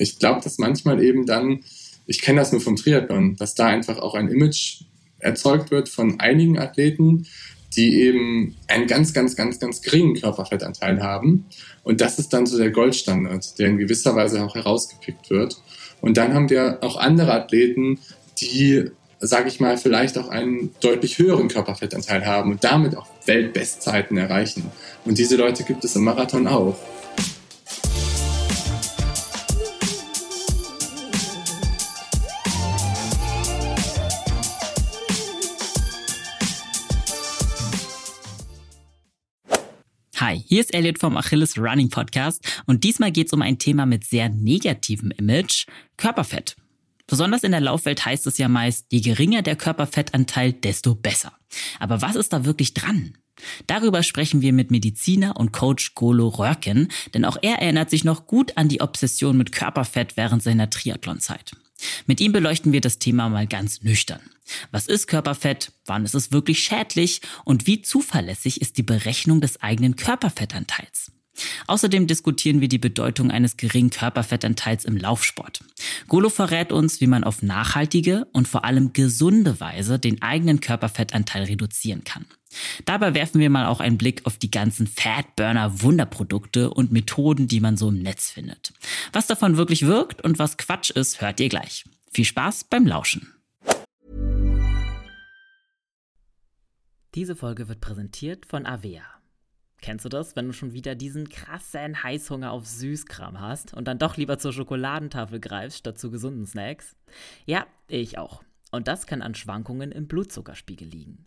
ich glaube, dass manchmal eben dann, ich kenne das nur vom Triathlon, dass da einfach auch ein Image erzeugt wird von einigen Athleten, die eben einen ganz, ganz, ganz, ganz geringen Körperfettanteil haben. Und das ist dann so der Goldstandard, der in gewisser Weise auch herausgepickt wird. Und dann haben wir auch andere Athleten, die, sage ich mal, vielleicht auch einen deutlich höheren Körperfettanteil haben und damit auch Weltbestzeiten erreichen. Und diese Leute gibt es im Marathon auch. Hier ist Elliot vom Achilles Running Podcast und diesmal geht es um ein Thema mit sehr negativem Image, Körperfett. Besonders in der Laufwelt heißt es ja meist, je geringer der Körperfettanteil, desto besser. Aber was ist da wirklich dran? Darüber sprechen wir mit Mediziner und Coach Golo Röhrken, denn auch er erinnert sich noch gut an die Obsession mit Körperfett während seiner Triathlonzeit. Mit ihm beleuchten wir das Thema mal ganz nüchtern. Was ist Körperfett? Wann ist es wirklich schädlich? Und wie zuverlässig ist die Berechnung des eigenen Körperfettanteils? Außerdem diskutieren wir die Bedeutung eines geringen Körperfettanteils im Laufsport. Golo verrät uns, wie man auf nachhaltige und vor allem gesunde Weise den eigenen Körperfettanteil reduzieren kann. Dabei werfen wir mal auch einen Blick auf die ganzen Fatburner Wunderprodukte und Methoden, die man so im Netz findet. Was davon wirklich wirkt und was Quatsch ist, hört ihr gleich. Viel Spaß beim Lauschen. Diese Folge wird präsentiert von Avea. Kennst du das, wenn du schon wieder diesen krassen Heißhunger auf Süßkram hast und dann doch lieber zur Schokoladentafel greifst statt zu gesunden Snacks? Ja, ich auch. Und das kann an Schwankungen im Blutzuckerspiegel liegen.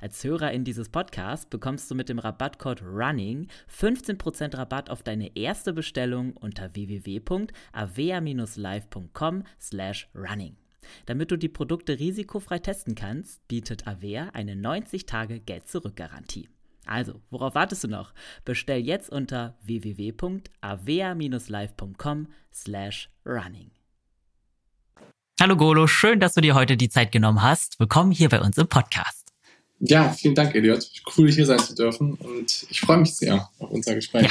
Als Hörerin dieses Podcasts bekommst du mit dem Rabattcode RUNNING 15% Rabatt auf deine erste Bestellung unter www.avea-live.com slash running. Damit du die Produkte risikofrei testen kannst, bietet Avea eine 90-Tage-Geld-Zurück-Garantie. Also, worauf wartest du noch? Bestell jetzt unter www.avea-live.com slash running. Hallo Golo, schön, dass du dir heute die Zeit genommen hast. Willkommen hier bei uns im Podcast. Ja, vielen Dank, Elliot. Cool, hier sein zu dürfen und ich freue mich sehr auf unser Gespräch. Ja,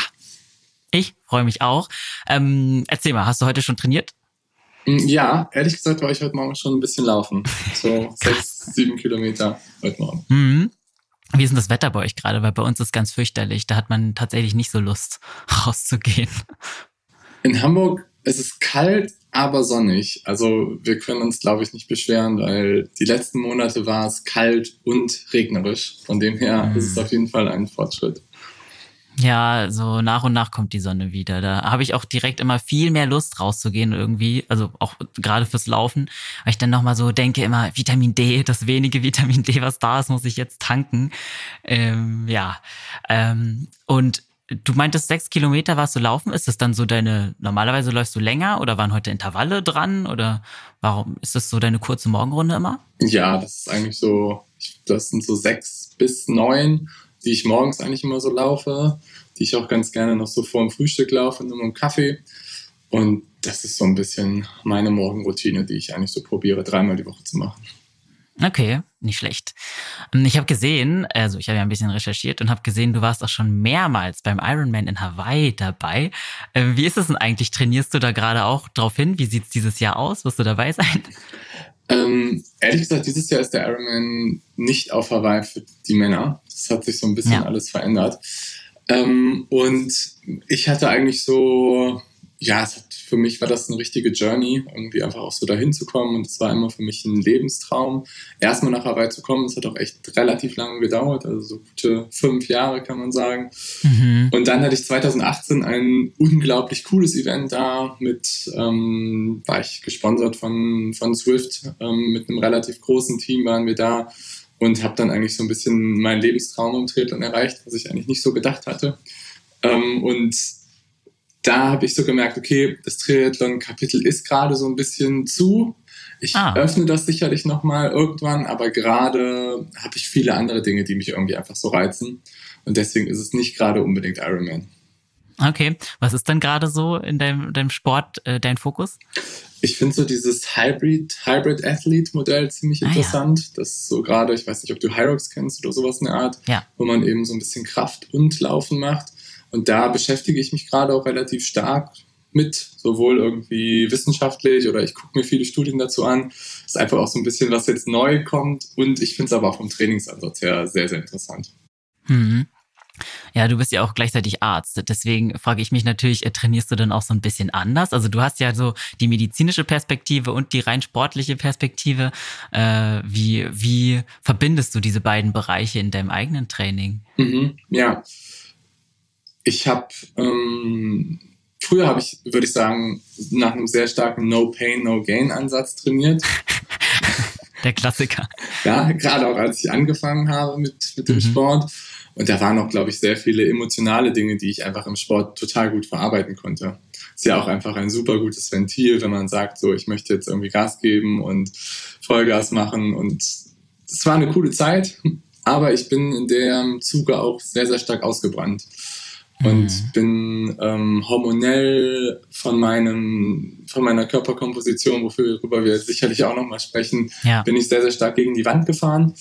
ich freue mich auch. Ähm, erzähl mal, hast du heute schon trainiert? Mm, ja, ehrlich gesagt war ich heute Morgen schon ein bisschen laufen. So sechs, sieben Kilometer heute Morgen. Mhm. Wie ist denn das Wetter bei euch gerade? Weil bei uns ist ganz fürchterlich. Da hat man tatsächlich nicht so Lust, rauszugehen. In Hamburg ist es kalt, aber sonnig. Also wir können uns, glaube ich, nicht beschweren, weil die letzten Monate war es kalt und regnerisch. Von dem her mhm. ist es auf jeden Fall ein Fortschritt. Ja, so nach und nach kommt die Sonne wieder. Da habe ich auch direkt immer viel mehr Lust rauszugehen irgendwie, also auch gerade fürs Laufen, weil ich dann nochmal so denke immer, Vitamin D, das wenige Vitamin D, was da ist, muss ich jetzt tanken. Ähm, ja, ähm, und Du meintest sechs Kilometer warst du laufen. Ist das dann so deine, normalerweise läufst du länger oder waren heute Intervalle dran oder warum ist das so deine kurze Morgenrunde immer? Ja, das ist eigentlich so, das sind so sechs bis neun, die ich morgens eigentlich immer so laufe, die ich auch ganz gerne noch so vor dem Frühstück laufe, nur mit einem Kaffee. Und das ist so ein bisschen meine Morgenroutine, die ich eigentlich so probiere, dreimal die Woche zu machen. Okay, nicht schlecht. Ähm, ich habe gesehen, also ich habe ja ein bisschen recherchiert und habe gesehen, du warst auch schon mehrmals beim Ironman in Hawaii dabei. Ähm, wie ist es denn eigentlich? Trainierst du da gerade auch drauf hin? Wie sieht es dieses Jahr aus? Wirst du dabei sein? Ähm, ehrlich gesagt, dieses Jahr ist der Ironman nicht auf Hawaii für die Männer. Das hat sich so ein bisschen ja. alles verändert. Ähm, und ich hatte eigentlich so ja, hat, für mich war das eine richtige Journey, irgendwie einfach auch so dahin zu kommen. Und es war immer für mich ein Lebenstraum, erstmal nach Hawaii zu kommen. Es hat auch echt relativ lange gedauert, also so gute fünf Jahre kann man sagen. Mhm. Und dann hatte ich 2018 ein unglaublich cooles Event da mit, ähm, war ich gesponsert von, von Swift, ähm, mit einem relativ großen Team waren wir da und habe dann eigentlich so ein bisschen meinen Lebenstraum im Triathlon erreicht, was ich eigentlich nicht so gedacht hatte. Ähm, und da habe ich so gemerkt, okay, das Triathlon-Kapitel ist gerade so ein bisschen zu. Ich ah. öffne das sicherlich nochmal irgendwann, aber gerade habe ich viele andere Dinge, die mich irgendwie einfach so reizen. Und deswegen ist es nicht gerade unbedingt Ironman. Okay, was ist dann gerade so in deinem, deinem Sport äh, dein Fokus? Ich finde so dieses Hybrid, Hybrid Athlete Modell ziemlich interessant. Ah, ja. Das ist so gerade, ich weiß nicht, ob du Hyrox kennst oder sowas in der Art, ja. wo man eben so ein bisschen Kraft und Laufen macht. Und da beschäftige ich mich gerade auch relativ stark mit, sowohl irgendwie wissenschaftlich oder ich gucke mir viele Studien dazu an. Das ist einfach auch so ein bisschen, was jetzt neu kommt. Und ich finde es aber auch vom Trainingsansatz her sehr, sehr interessant. Mhm. Ja, du bist ja auch gleichzeitig Arzt. Deswegen frage ich mich natürlich, äh, trainierst du denn auch so ein bisschen anders? Also du hast ja so die medizinische Perspektive und die rein sportliche Perspektive. Äh, wie, wie verbindest du diese beiden Bereiche in deinem eigenen Training? Mhm, ja, ich habe ähm, früher habe ich, würde ich sagen, nach einem sehr starken No Pain, No Gain Ansatz trainiert. Der Klassiker. Ja, gerade auch als ich angefangen habe mit, mit dem mhm. Sport. Und da waren auch, glaube ich, sehr viele emotionale Dinge, die ich einfach im Sport total gut verarbeiten konnte. Ist ja auch einfach ein super gutes Ventil, wenn man sagt, so, ich möchte jetzt irgendwie Gas geben und Vollgas machen. Und es war eine coole Zeit, aber ich bin in dem Zuge auch sehr, sehr stark ausgebrannt und mhm. bin ähm, hormonell von meinem von meiner Körperkomposition, worüber wir sicherlich auch noch mal sprechen, ja. bin ich sehr sehr stark gegen die Wand gefahren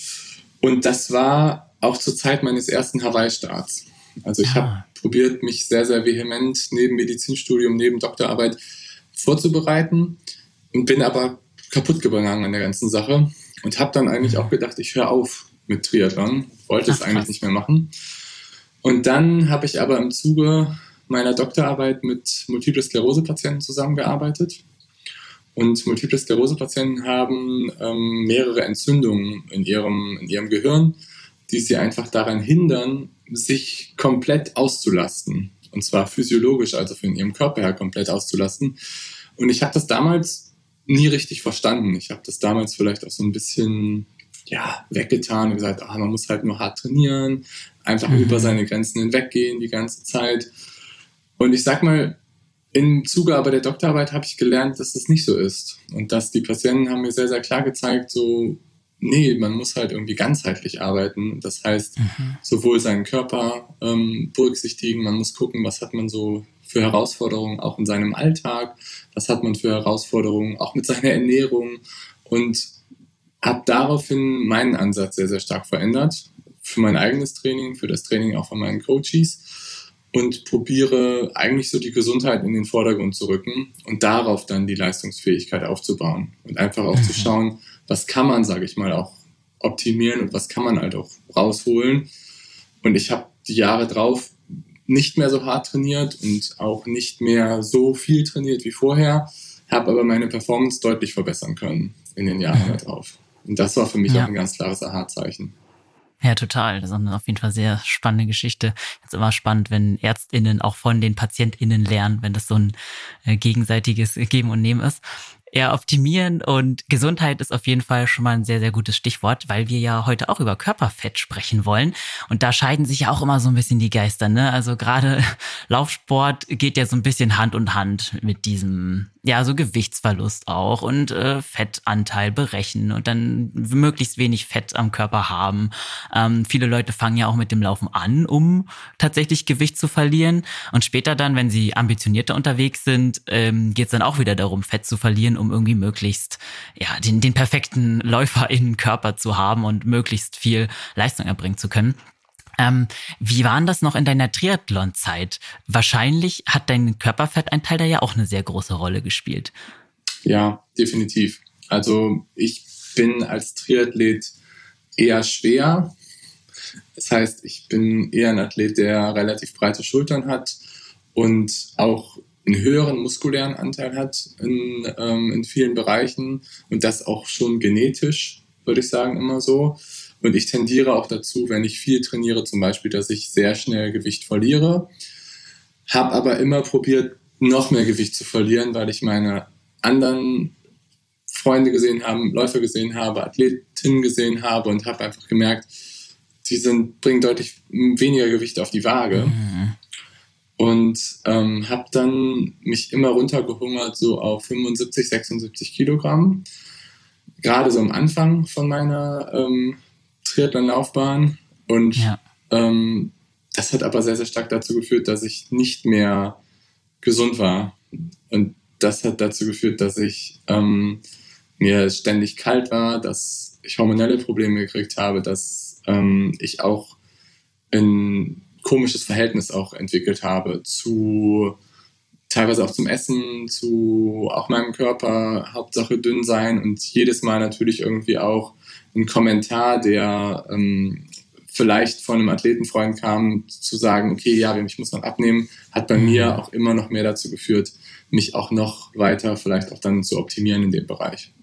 und das war auch zur Zeit meines ersten Hawaii-Starts. Also ich ah. habe probiert, mich sehr sehr vehement neben Medizinstudium, neben Doktorarbeit vorzubereiten und bin aber kaputt gegangen an der ganzen Sache und habe dann eigentlich auch gedacht, ich höre auf mit Triathlon, wollte Ach, es eigentlich krass. nicht mehr machen und dann habe ich aber im Zuge meiner Doktorarbeit mit Multiple Sklerose-Patienten zusammengearbeitet. Und Multiple Sklerose-Patienten haben ähm, mehrere Entzündungen in ihrem, in ihrem Gehirn, die sie einfach daran hindern, sich komplett auszulasten. Und zwar physiologisch, also von ihrem Körper her komplett auszulasten. Und ich habe das damals nie richtig verstanden. Ich habe das damals vielleicht auch so ein bisschen ja, weggetan und gesagt, ah, man muss halt nur hart trainieren, einfach mhm. über seine Grenzen hinweggehen die ganze Zeit. Und ich sag mal, im Zuge aber der Doktorarbeit habe ich gelernt, dass das nicht so ist. Und dass die Patienten haben mir sehr, sehr klar gezeigt, so, nee, man muss halt irgendwie ganzheitlich arbeiten. Das heißt, mhm. sowohl seinen Körper ähm, berücksichtigen, man muss gucken, was hat man so für Herausforderungen auch in seinem Alltag, was hat man für Herausforderungen auch mit seiner Ernährung und habe daraufhin meinen Ansatz sehr, sehr stark verändert für mein eigenes Training, für das Training auch von meinen Coaches und probiere eigentlich so die Gesundheit in den Vordergrund zu rücken und darauf dann die Leistungsfähigkeit aufzubauen und einfach auch zu mhm. schauen, was kann man, sage ich mal, auch optimieren und was kann man halt auch rausholen. Und ich habe die Jahre drauf nicht mehr so hart trainiert und auch nicht mehr so viel trainiert wie vorher, habe aber meine Performance deutlich verbessern können in den Jahren mhm. darauf. Und das war für mich ja. auch ein ganz klares Aha-Zeichen. Ja, total. Das ist auf jeden Fall sehr spannende Geschichte. Jetzt immer spannend, wenn ÄrztInnen auch von den PatientInnen lernen, wenn das so ein äh, gegenseitiges Geben und Nehmen ist eher optimieren und Gesundheit ist auf jeden Fall schon mal ein sehr, sehr gutes Stichwort, weil wir ja heute auch über Körperfett sprechen wollen. Und da scheiden sich ja auch immer so ein bisschen die Geister, ne? Also gerade Laufsport geht ja so ein bisschen Hand in Hand mit diesem, ja, so Gewichtsverlust auch und äh, Fettanteil berechnen und dann möglichst wenig Fett am Körper haben. Ähm, viele Leute fangen ja auch mit dem Laufen an, um tatsächlich Gewicht zu verlieren. Und später dann, wenn sie ambitionierter unterwegs sind, ähm, geht es dann auch wieder darum, Fett zu verlieren, um irgendwie möglichst ja, den, den perfekten Läuferinnenkörper zu haben und möglichst viel Leistung erbringen zu können. Ähm, wie waren das noch in deiner Triathlon-Zeit? Wahrscheinlich hat dein Körperfettanteil da ja auch eine sehr große Rolle gespielt. Ja, definitiv. Also ich bin als Triathlet eher schwer. Das heißt, ich bin eher ein Athlet, der relativ breite Schultern hat und auch einen höheren muskulären Anteil hat in, ähm, in vielen Bereichen und das auch schon genetisch, würde ich sagen, immer so. Und ich tendiere auch dazu, wenn ich viel trainiere, zum Beispiel, dass ich sehr schnell Gewicht verliere. Habe aber immer probiert, noch mehr Gewicht zu verlieren, weil ich meine anderen Freunde gesehen habe, Läufer gesehen habe, Athletinnen gesehen habe und habe einfach gemerkt, die sind, bringen deutlich weniger Gewicht auf die Waage. Mhm. Und ähm, habe dann mich immer runtergehungert, so auf 75, 76 Kilogramm. Gerade so am Anfang von meiner ähm, Triathlon-Laufbahn. Und ja. ähm, das hat aber sehr, sehr stark dazu geführt, dass ich nicht mehr gesund war. Und das hat dazu geführt, dass ich ähm, mir ständig kalt war, dass ich hormonelle Probleme gekriegt habe, dass ähm, ich auch ein komisches Verhältnis auch entwickelt habe zu teilweise auch zum Essen, zu auch meinem Körper, Hauptsache dünn sein und jedes Mal natürlich irgendwie auch ein Kommentar, der ähm, vielleicht von einem Athletenfreund kam, zu sagen, okay, ja, ich muss noch abnehmen, hat bei mhm. mir auch immer noch mehr dazu geführt, mich auch noch weiter vielleicht auch dann zu optimieren in dem Bereich.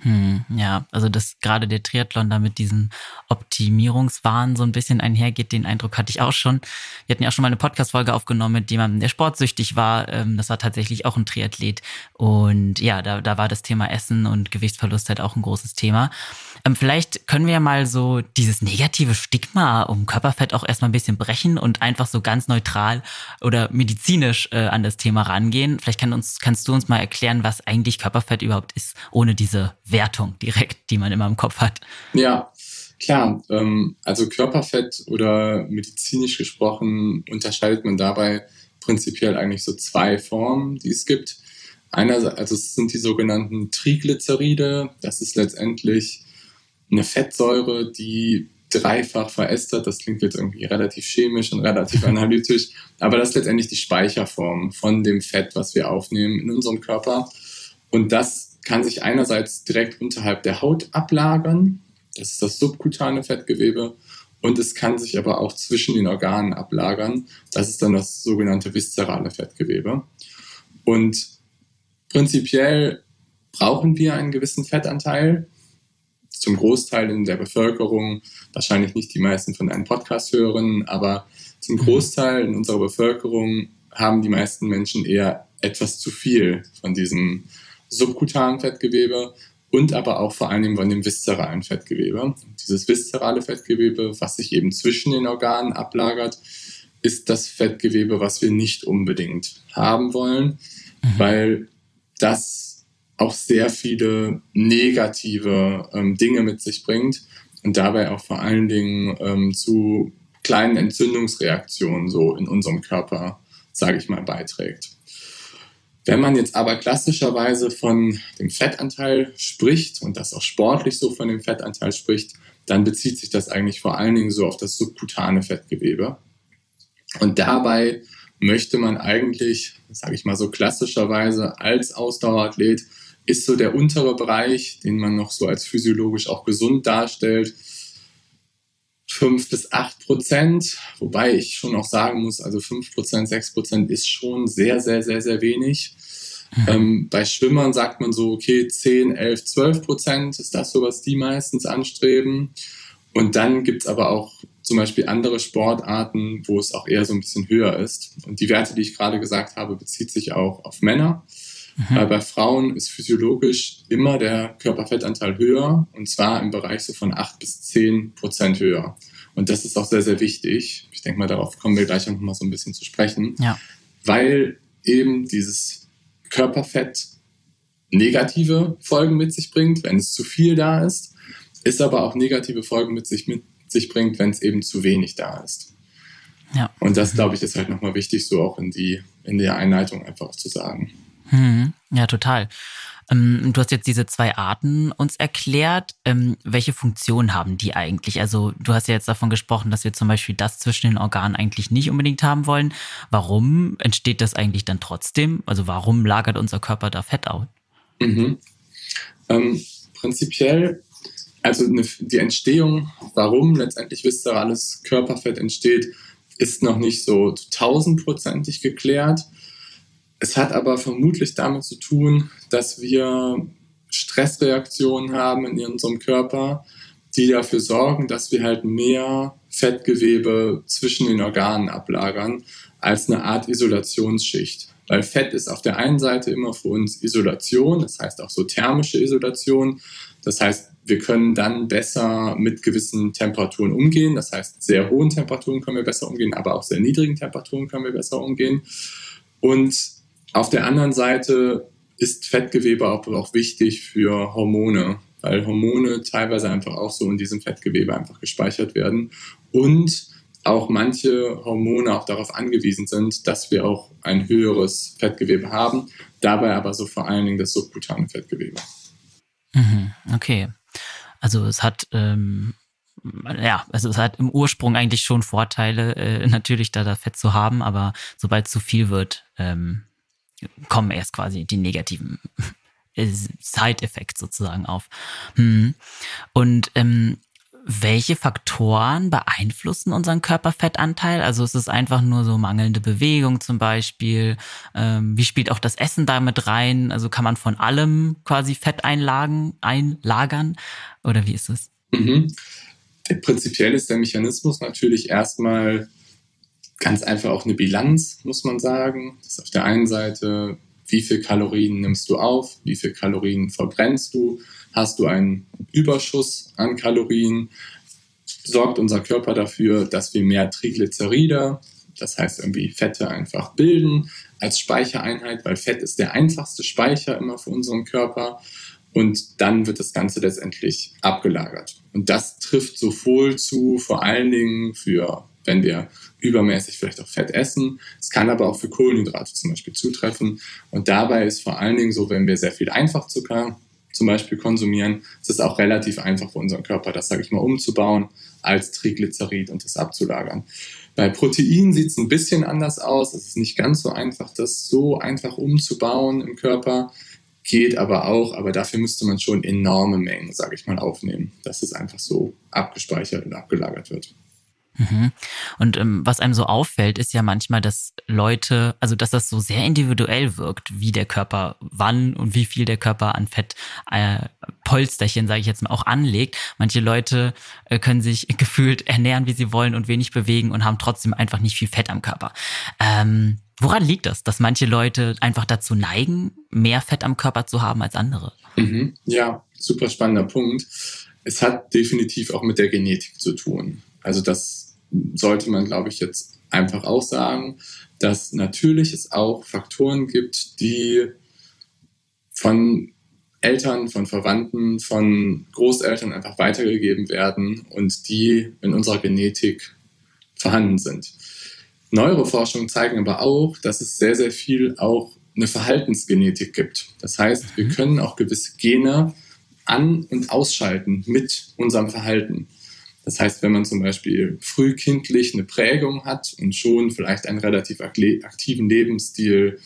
Hm, ja, also dass gerade der Triathlon da mit diesem Optimierungswahn so ein bisschen einhergeht, den Eindruck hatte ich auch schon. Wir hatten ja auch schon mal eine Podcast-Folge aufgenommen mit jemandem, der sportsüchtig war. Ähm, das war tatsächlich auch ein Triathlet. Und ja, da, da war das Thema Essen und Gewichtsverlust halt auch ein großes Thema. Ähm, vielleicht können wir ja mal so dieses negative Stigma um Körperfett auch erstmal ein bisschen brechen und einfach so ganz neutral oder medizinisch äh, an das Thema rangehen. Vielleicht kann uns, kannst du uns mal erklären, was eigentlich Körperfett überhaupt ist, ohne diese Wertung direkt, die man immer im Kopf hat. Ja, klar. Ähm, also Körperfett oder medizinisch gesprochen unterscheidet man dabei prinzipiell eigentlich so zwei Formen, die es gibt. Einerseits, also es sind die sogenannten Triglyceride. Das ist letztendlich eine Fettsäure, die dreifach verästert. Das klingt jetzt irgendwie relativ chemisch und relativ analytisch, aber das ist letztendlich die Speicherform von dem Fett, was wir aufnehmen in unserem Körper. Und das kann sich einerseits direkt unterhalb der Haut ablagern. Das ist das subkutane Fettgewebe. Und es kann sich aber auch zwischen den Organen ablagern. Das ist dann das sogenannte viszerale Fettgewebe. Und prinzipiell brauchen wir einen gewissen Fettanteil zum Großteil in der Bevölkerung, wahrscheinlich nicht die meisten von einem Podcast hören, aber zum mhm. Großteil in unserer Bevölkerung haben die meisten Menschen eher etwas zu viel von diesem subkutanen Fettgewebe und aber auch vor allem von dem viszeralen Fettgewebe. Dieses viszerale Fettgewebe, was sich eben zwischen den Organen ablagert, ist das Fettgewebe, was wir nicht unbedingt haben wollen, mhm. weil das auch sehr viele negative ähm, Dinge mit sich bringt und dabei auch vor allen Dingen ähm, zu kleinen Entzündungsreaktionen so in unserem Körper, sage ich mal, beiträgt. Wenn man jetzt aber klassischerweise von dem Fettanteil spricht und das auch sportlich so von dem Fettanteil spricht, dann bezieht sich das eigentlich vor allen Dingen so auf das subkutane Fettgewebe. Und dabei möchte man eigentlich, sage ich mal so klassischerweise als Ausdauerathlet ist so der untere Bereich, den man noch so als physiologisch auch gesund darstellt. 5 bis 8 Prozent, wobei ich schon auch sagen muss, also 5 Prozent, 6 Prozent ist schon sehr, sehr, sehr, sehr wenig. Mhm. Ähm, bei Schwimmern sagt man so, okay, 10, 11, 12 Prozent ist das so, was die meistens anstreben. Und dann gibt es aber auch zum Beispiel andere Sportarten, wo es auch eher so ein bisschen höher ist. Und die Werte, die ich gerade gesagt habe, bezieht sich auch auf Männer. Mhm. Weil bei Frauen ist physiologisch immer der Körperfettanteil höher und zwar im Bereich so von 8 bis 10 Prozent höher. Und das ist auch sehr, sehr wichtig. Ich denke mal, darauf kommen wir gleich noch mal so ein bisschen zu sprechen. Ja. Weil eben dieses Körperfett negative Folgen mit sich bringt, wenn es zu viel da ist, ist aber auch negative Folgen mit sich, mit sich bringt, wenn es eben zu wenig da ist. Ja. Und das, glaube ich, ist halt nochmal wichtig, so auch in, die, in der Einleitung einfach zu sagen. Hm, ja, total. Ähm, du hast jetzt diese zwei Arten uns erklärt. Ähm, welche Funktion haben die eigentlich? Also du hast ja jetzt davon gesprochen, dass wir zum Beispiel das zwischen den Organen eigentlich nicht unbedingt haben wollen. Warum entsteht das eigentlich dann trotzdem? Also warum lagert unser Körper da Fett aus? Mhm. Ähm, prinzipiell, also eine, die Entstehung, warum letztendlich viszerales Körperfett entsteht, ist noch nicht so tausendprozentig geklärt. Es hat aber vermutlich damit zu tun, dass wir Stressreaktionen haben in unserem Körper, die dafür sorgen, dass wir halt mehr Fettgewebe zwischen den Organen ablagern als eine Art Isolationsschicht. Weil Fett ist auf der einen Seite immer für uns Isolation, das heißt auch so thermische Isolation. Das heißt, wir können dann besser mit gewissen Temperaturen umgehen. Das heißt, sehr hohen Temperaturen können wir besser umgehen, aber auch sehr niedrigen Temperaturen können wir besser umgehen. Und auf der anderen Seite ist Fettgewebe auch, auch wichtig für Hormone, weil Hormone teilweise einfach auch so in diesem Fettgewebe einfach gespeichert werden. Und auch manche Hormone auch darauf angewiesen sind, dass wir auch ein höheres Fettgewebe haben, dabei aber so vor allen Dingen das subkutane Fettgewebe. Mhm, okay. Also es hat ähm, ja, also es hat im Ursprung eigentlich schon Vorteile, äh, natürlich da, da Fett zu haben, aber sobald zu viel wird, ähm, kommen erst quasi die negativen Side-Effekte sozusagen auf. Hm. Und ähm, welche Faktoren beeinflussen unseren Körperfettanteil? Also ist es einfach nur so mangelnde Bewegung zum Beispiel? Ähm, wie spielt auch das Essen damit rein? Also kann man von allem quasi Fett einlagen, einlagern? Oder wie ist es? Mhm. Prinzipiell ist der Mechanismus natürlich erstmal ganz einfach auch eine Bilanz, muss man sagen. Das ist auf der einen Seite, wie viel Kalorien nimmst du auf, wie viel Kalorien verbrennst du Hast du einen Überschuss an Kalorien, sorgt unser Körper dafür, dass wir mehr Triglyceride, das heißt irgendwie Fette einfach bilden als Speichereinheit, weil Fett ist der einfachste Speicher immer für unseren Körper. Und dann wird das Ganze letztendlich abgelagert. Und das trifft sowohl zu, vor allen Dingen für, wenn wir übermäßig vielleicht auch Fett essen. Es kann aber auch für Kohlenhydrate zum Beispiel zutreffen. Und dabei ist vor allen Dingen so, wenn wir sehr viel Einfachzucker zum Beispiel konsumieren, es ist auch relativ einfach für unseren Körper, das, sage ich mal, umzubauen als Triglycerid und das abzulagern. Bei Protein sieht es ein bisschen anders aus. Es ist nicht ganz so einfach, das so einfach umzubauen im Körper. Geht aber auch, aber dafür müsste man schon enorme Mengen, sage ich mal, aufnehmen, dass es einfach so abgespeichert und abgelagert wird. Mhm. Und ähm, was einem so auffällt, ist ja manchmal, dass Leute, also dass das so sehr individuell wirkt, wie der Körper wann und wie viel der Körper an Fett äh, sage ich jetzt mal, auch anlegt. Manche Leute äh, können sich gefühlt ernähren, wie sie wollen und wenig bewegen und haben trotzdem einfach nicht viel Fett am Körper. Ähm, woran liegt das, dass manche Leute einfach dazu neigen, mehr Fett am Körper zu haben als andere? Mhm. Ja, super spannender Punkt. Es hat definitiv auch mit der Genetik zu tun. Also das sollte man, glaube ich, jetzt einfach auch sagen, dass natürlich es auch Faktoren gibt, die von Eltern, von Verwandten, von Großeltern einfach weitergegeben werden und die in unserer Genetik vorhanden sind. Neuere Forschungen zeigen aber auch, dass es sehr, sehr viel auch eine Verhaltensgenetik gibt. Das heißt, wir mhm. können auch gewisse Gene an- und ausschalten mit unserem Verhalten. Das heißt, wenn man zum Beispiel frühkindlich eine Prägung hat und schon vielleicht einen relativ aktiven Lebensstil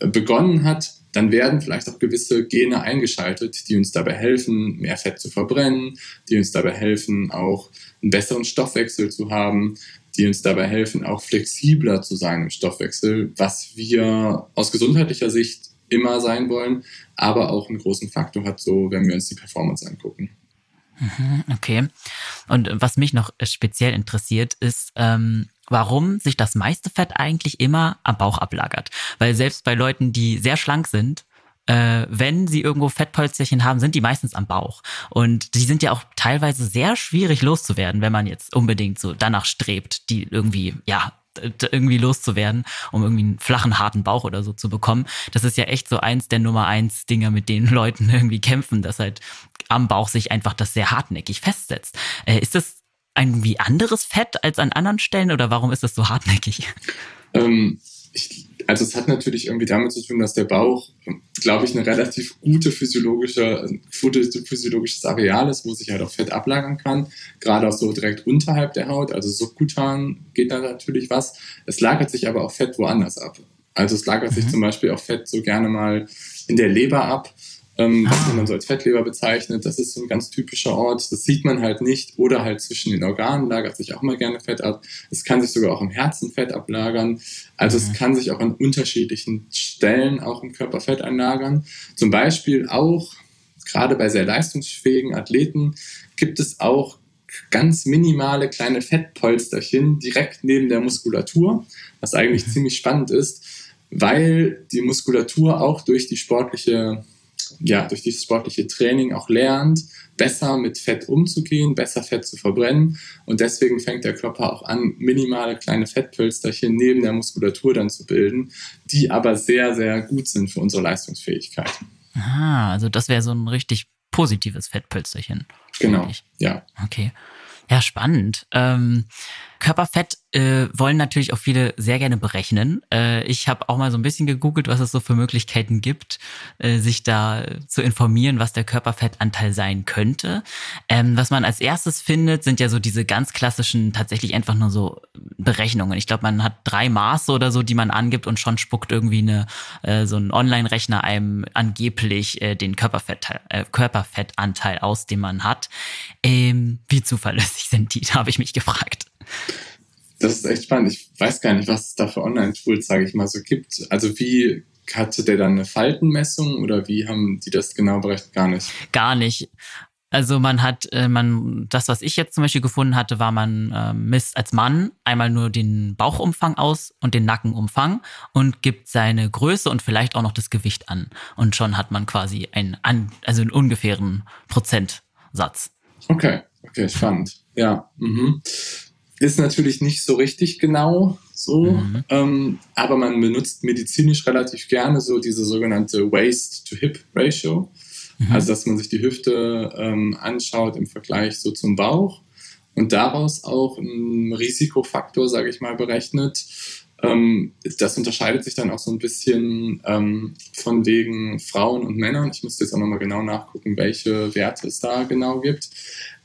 äh, begonnen hat, dann werden vielleicht auch gewisse Gene eingeschaltet, die uns dabei helfen, mehr Fett zu verbrennen, die uns dabei helfen, auch einen besseren Stoffwechsel zu haben, die uns dabei helfen, auch flexibler zu sein im Stoffwechsel, was wir aus gesundheitlicher Sicht immer sein wollen, aber auch einen großen Faktor hat, so wenn wir uns die Performance angucken. Mhm, okay. Und was mich noch speziell interessiert, ist, ähm, warum sich das meiste Fett eigentlich immer am Bauch ablagert. Weil selbst bei Leuten, die sehr schlank sind, äh, wenn sie irgendwo Fettpolsterchen haben, sind die meistens am Bauch. Und die sind ja auch teilweise sehr schwierig loszuwerden, wenn man jetzt unbedingt so danach strebt, die irgendwie, ja, irgendwie loszuwerden, um irgendwie einen flachen, harten Bauch oder so zu bekommen. Das ist ja echt so eins der Nummer eins Dinger, mit denen Leuten irgendwie kämpfen, dass halt am Bauch sich einfach das sehr hartnäckig festsetzt. Äh, ist das ein wie anderes Fett als an anderen Stellen oder warum ist das so hartnäckig? Ähm, ich, also es hat natürlich irgendwie damit zu tun, dass der Bauch, glaube ich, eine relativ gute physiologische, gutes physiologisches Areal ist, wo sich halt auch Fett ablagern kann. Gerade auch so direkt unterhalb der Haut, also subkutan geht da natürlich was. Es lagert sich aber auch Fett woanders ab. Also es lagert mhm. sich zum Beispiel auch Fett so gerne mal in der Leber ab ähm, ah. was man so als Fettleber bezeichnet. Das ist so ein ganz typischer Ort. Das sieht man halt nicht. Oder halt zwischen den Organen lagert sich auch mal gerne Fett ab. Es kann sich sogar auch im Herzen Fett ablagern. Also mhm. es kann sich auch an unterschiedlichen Stellen auch im Körper Fett einlagern. Zum Beispiel auch gerade bei sehr leistungsfähigen Athleten gibt es auch ganz minimale kleine Fettpolsterchen direkt neben der Muskulatur, was eigentlich mhm. ziemlich spannend ist, weil die Muskulatur auch durch die sportliche ja, durch dieses sportliche Training auch lernt, besser mit Fett umzugehen, besser Fett zu verbrennen. Und deswegen fängt der Körper auch an, minimale kleine Fettpölsterchen neben der Muskulatur dann zu bilden, die aber sehr, sehr gut sind für unsere Leistungsfähigkeit. Ah, also das wäre so ein richtig positives Fettpölsterchen. Genau, ja. Okay. Ja, spannend. Ähm, Körperfett äh, wollen natürlich auch viele sehr gerne berechnen. Äh, ich habe auch mal so ein bisschen gegoogelt, was es so für Möglichkeiten gibt, äh, sich da zu informieren, was der Körperfettanteil sein könnte. Ähm, was man als erstes findet, sind ja so diese ganz klassischen, tatsächlich einfach nur so Berechnungen. Ich glaube, man hat drei Maße oder so, die man angibt und schon spuckt irgendwie eine, äh, so ein Online-Rechner einem angeblich äh, den Körperfett, äh, Körperfettanteil aus, den man hat. Ähm, wie zuverlässig sind die, habe ich mich gefragt. Das ist echt spannend. Ich weiß gar nicht, was es da für Online-Tools, sage ich mal, so gibt. Also wie hatte der dann eine Faltenmessung oder wie haben die das genau berechnet? Gar nicht. Gar nicht. Also man hat, äh, man, das, was ich jetzt zum Beispiel gefunden hatte, war, man äh, misst als Mann einmal nur den Bauchumfang aus und den Nackenumfang und gibt seine Größe und vielleicht auch noch das Gewicht an. Und schon hat man quasi einen, also einen ungefähren Prozentsatz. Okay, okay, spannend. Ja. Mhm ist natürlich nicht so richtig genau so, mhm. ähm, aber man benutzt medizinisch relativ gerne so diese sogenannte Waist-to-Hip-Ratio. Mhm. Also, dass man sich die Hüfte ähm, anschaut im Vergleich so zum Bauch und daraus auch einen Risikofaktor, sage ich mal, berechnet. Ähm, das unterscheidet sich dann auch so ein bisschen ähm, von wegen Frauen und Männern. Ich müsste jetzt auch nochmal genau nachgucken, welche Werte es da genau gibt.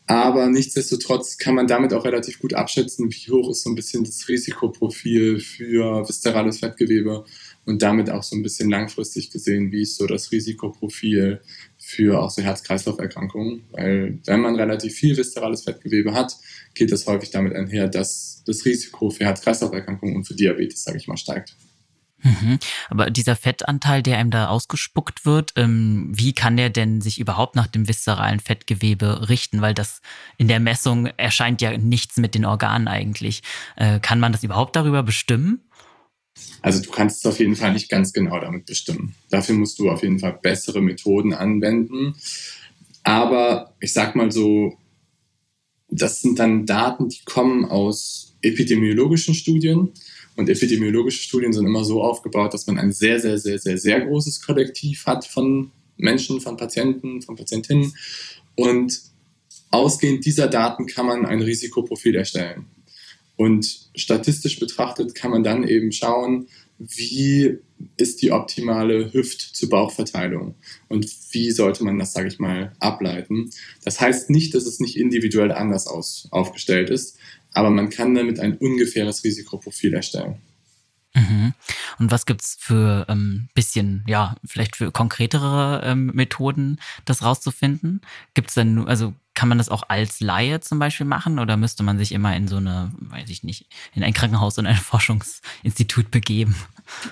Aber nichtsdestotrotz kann man damit auch relativ gut abschätzen, wie hoch ist so ein bisschen das Risikoprofil für viszerales Fettgewebe und damit auch so ein bisschen langfristig gesehen, wie ist so das Risikoprofil für auch so Herz-Kreislauf-Erkrankungen. Weil wenn man relativ viel viszerales Fettgewebe hat, geht das häufig damit einher, dass das Risiko für Herz-Kreislauf-Erkrankungen und für Diabetes, sage ich mal, steigt. Mhm. Aber dieser Fettanteil, der einem da ausgespuckt wird, ähm, wie kann der denn sich überhaupt nach dem viszeralen Fettgewebe richten? Weil das in der Messung erscheint ja nichts mit den Organen eigentlich. Äh, kann man das überhaupt darüber bestimmen? Also du kannst es auf jeden Fall nicht ganz genau damit bestimmen. Dafür musst du auf jeden Fall bessere Methoden anwenden. Aber ich sag mal so, das sind dann Daten, die kommen aus epidemiologischen Studien. Und epidemiologische Studien sind immer so aufgebaut, dass man ein sehr, sehr, sehr, sehr, sehr großes Kollektiv hat von Menschen, von Patienten, von Patientinnen. Und ausgehend dieser Daten kann man ein Risikoprofil erstellen. Und statistisch betrachtet kann man dann eben schauen, wie ist die optimale Hüft-zu-Bauch-Verteilung und wie sollte man das, sage ich mal, ableiten. Das heißt nicht, dass es nicht individuell anders aus, aufgestellt ist, aber man kann damit ein ungefähres Risikoprofil erstellen. Mhm. Und was gibt's für ähm, bisschen, ja, vielleicht für konkretere ähm, Methoden, das rauszufinden? Gibt's denn, also kann man das auch als Laie zum Beispiel machen oder müsste man sich immer in so eine, weiß ich nicht, in ein Krankenhaus und ein Forschungsinstitut begeben?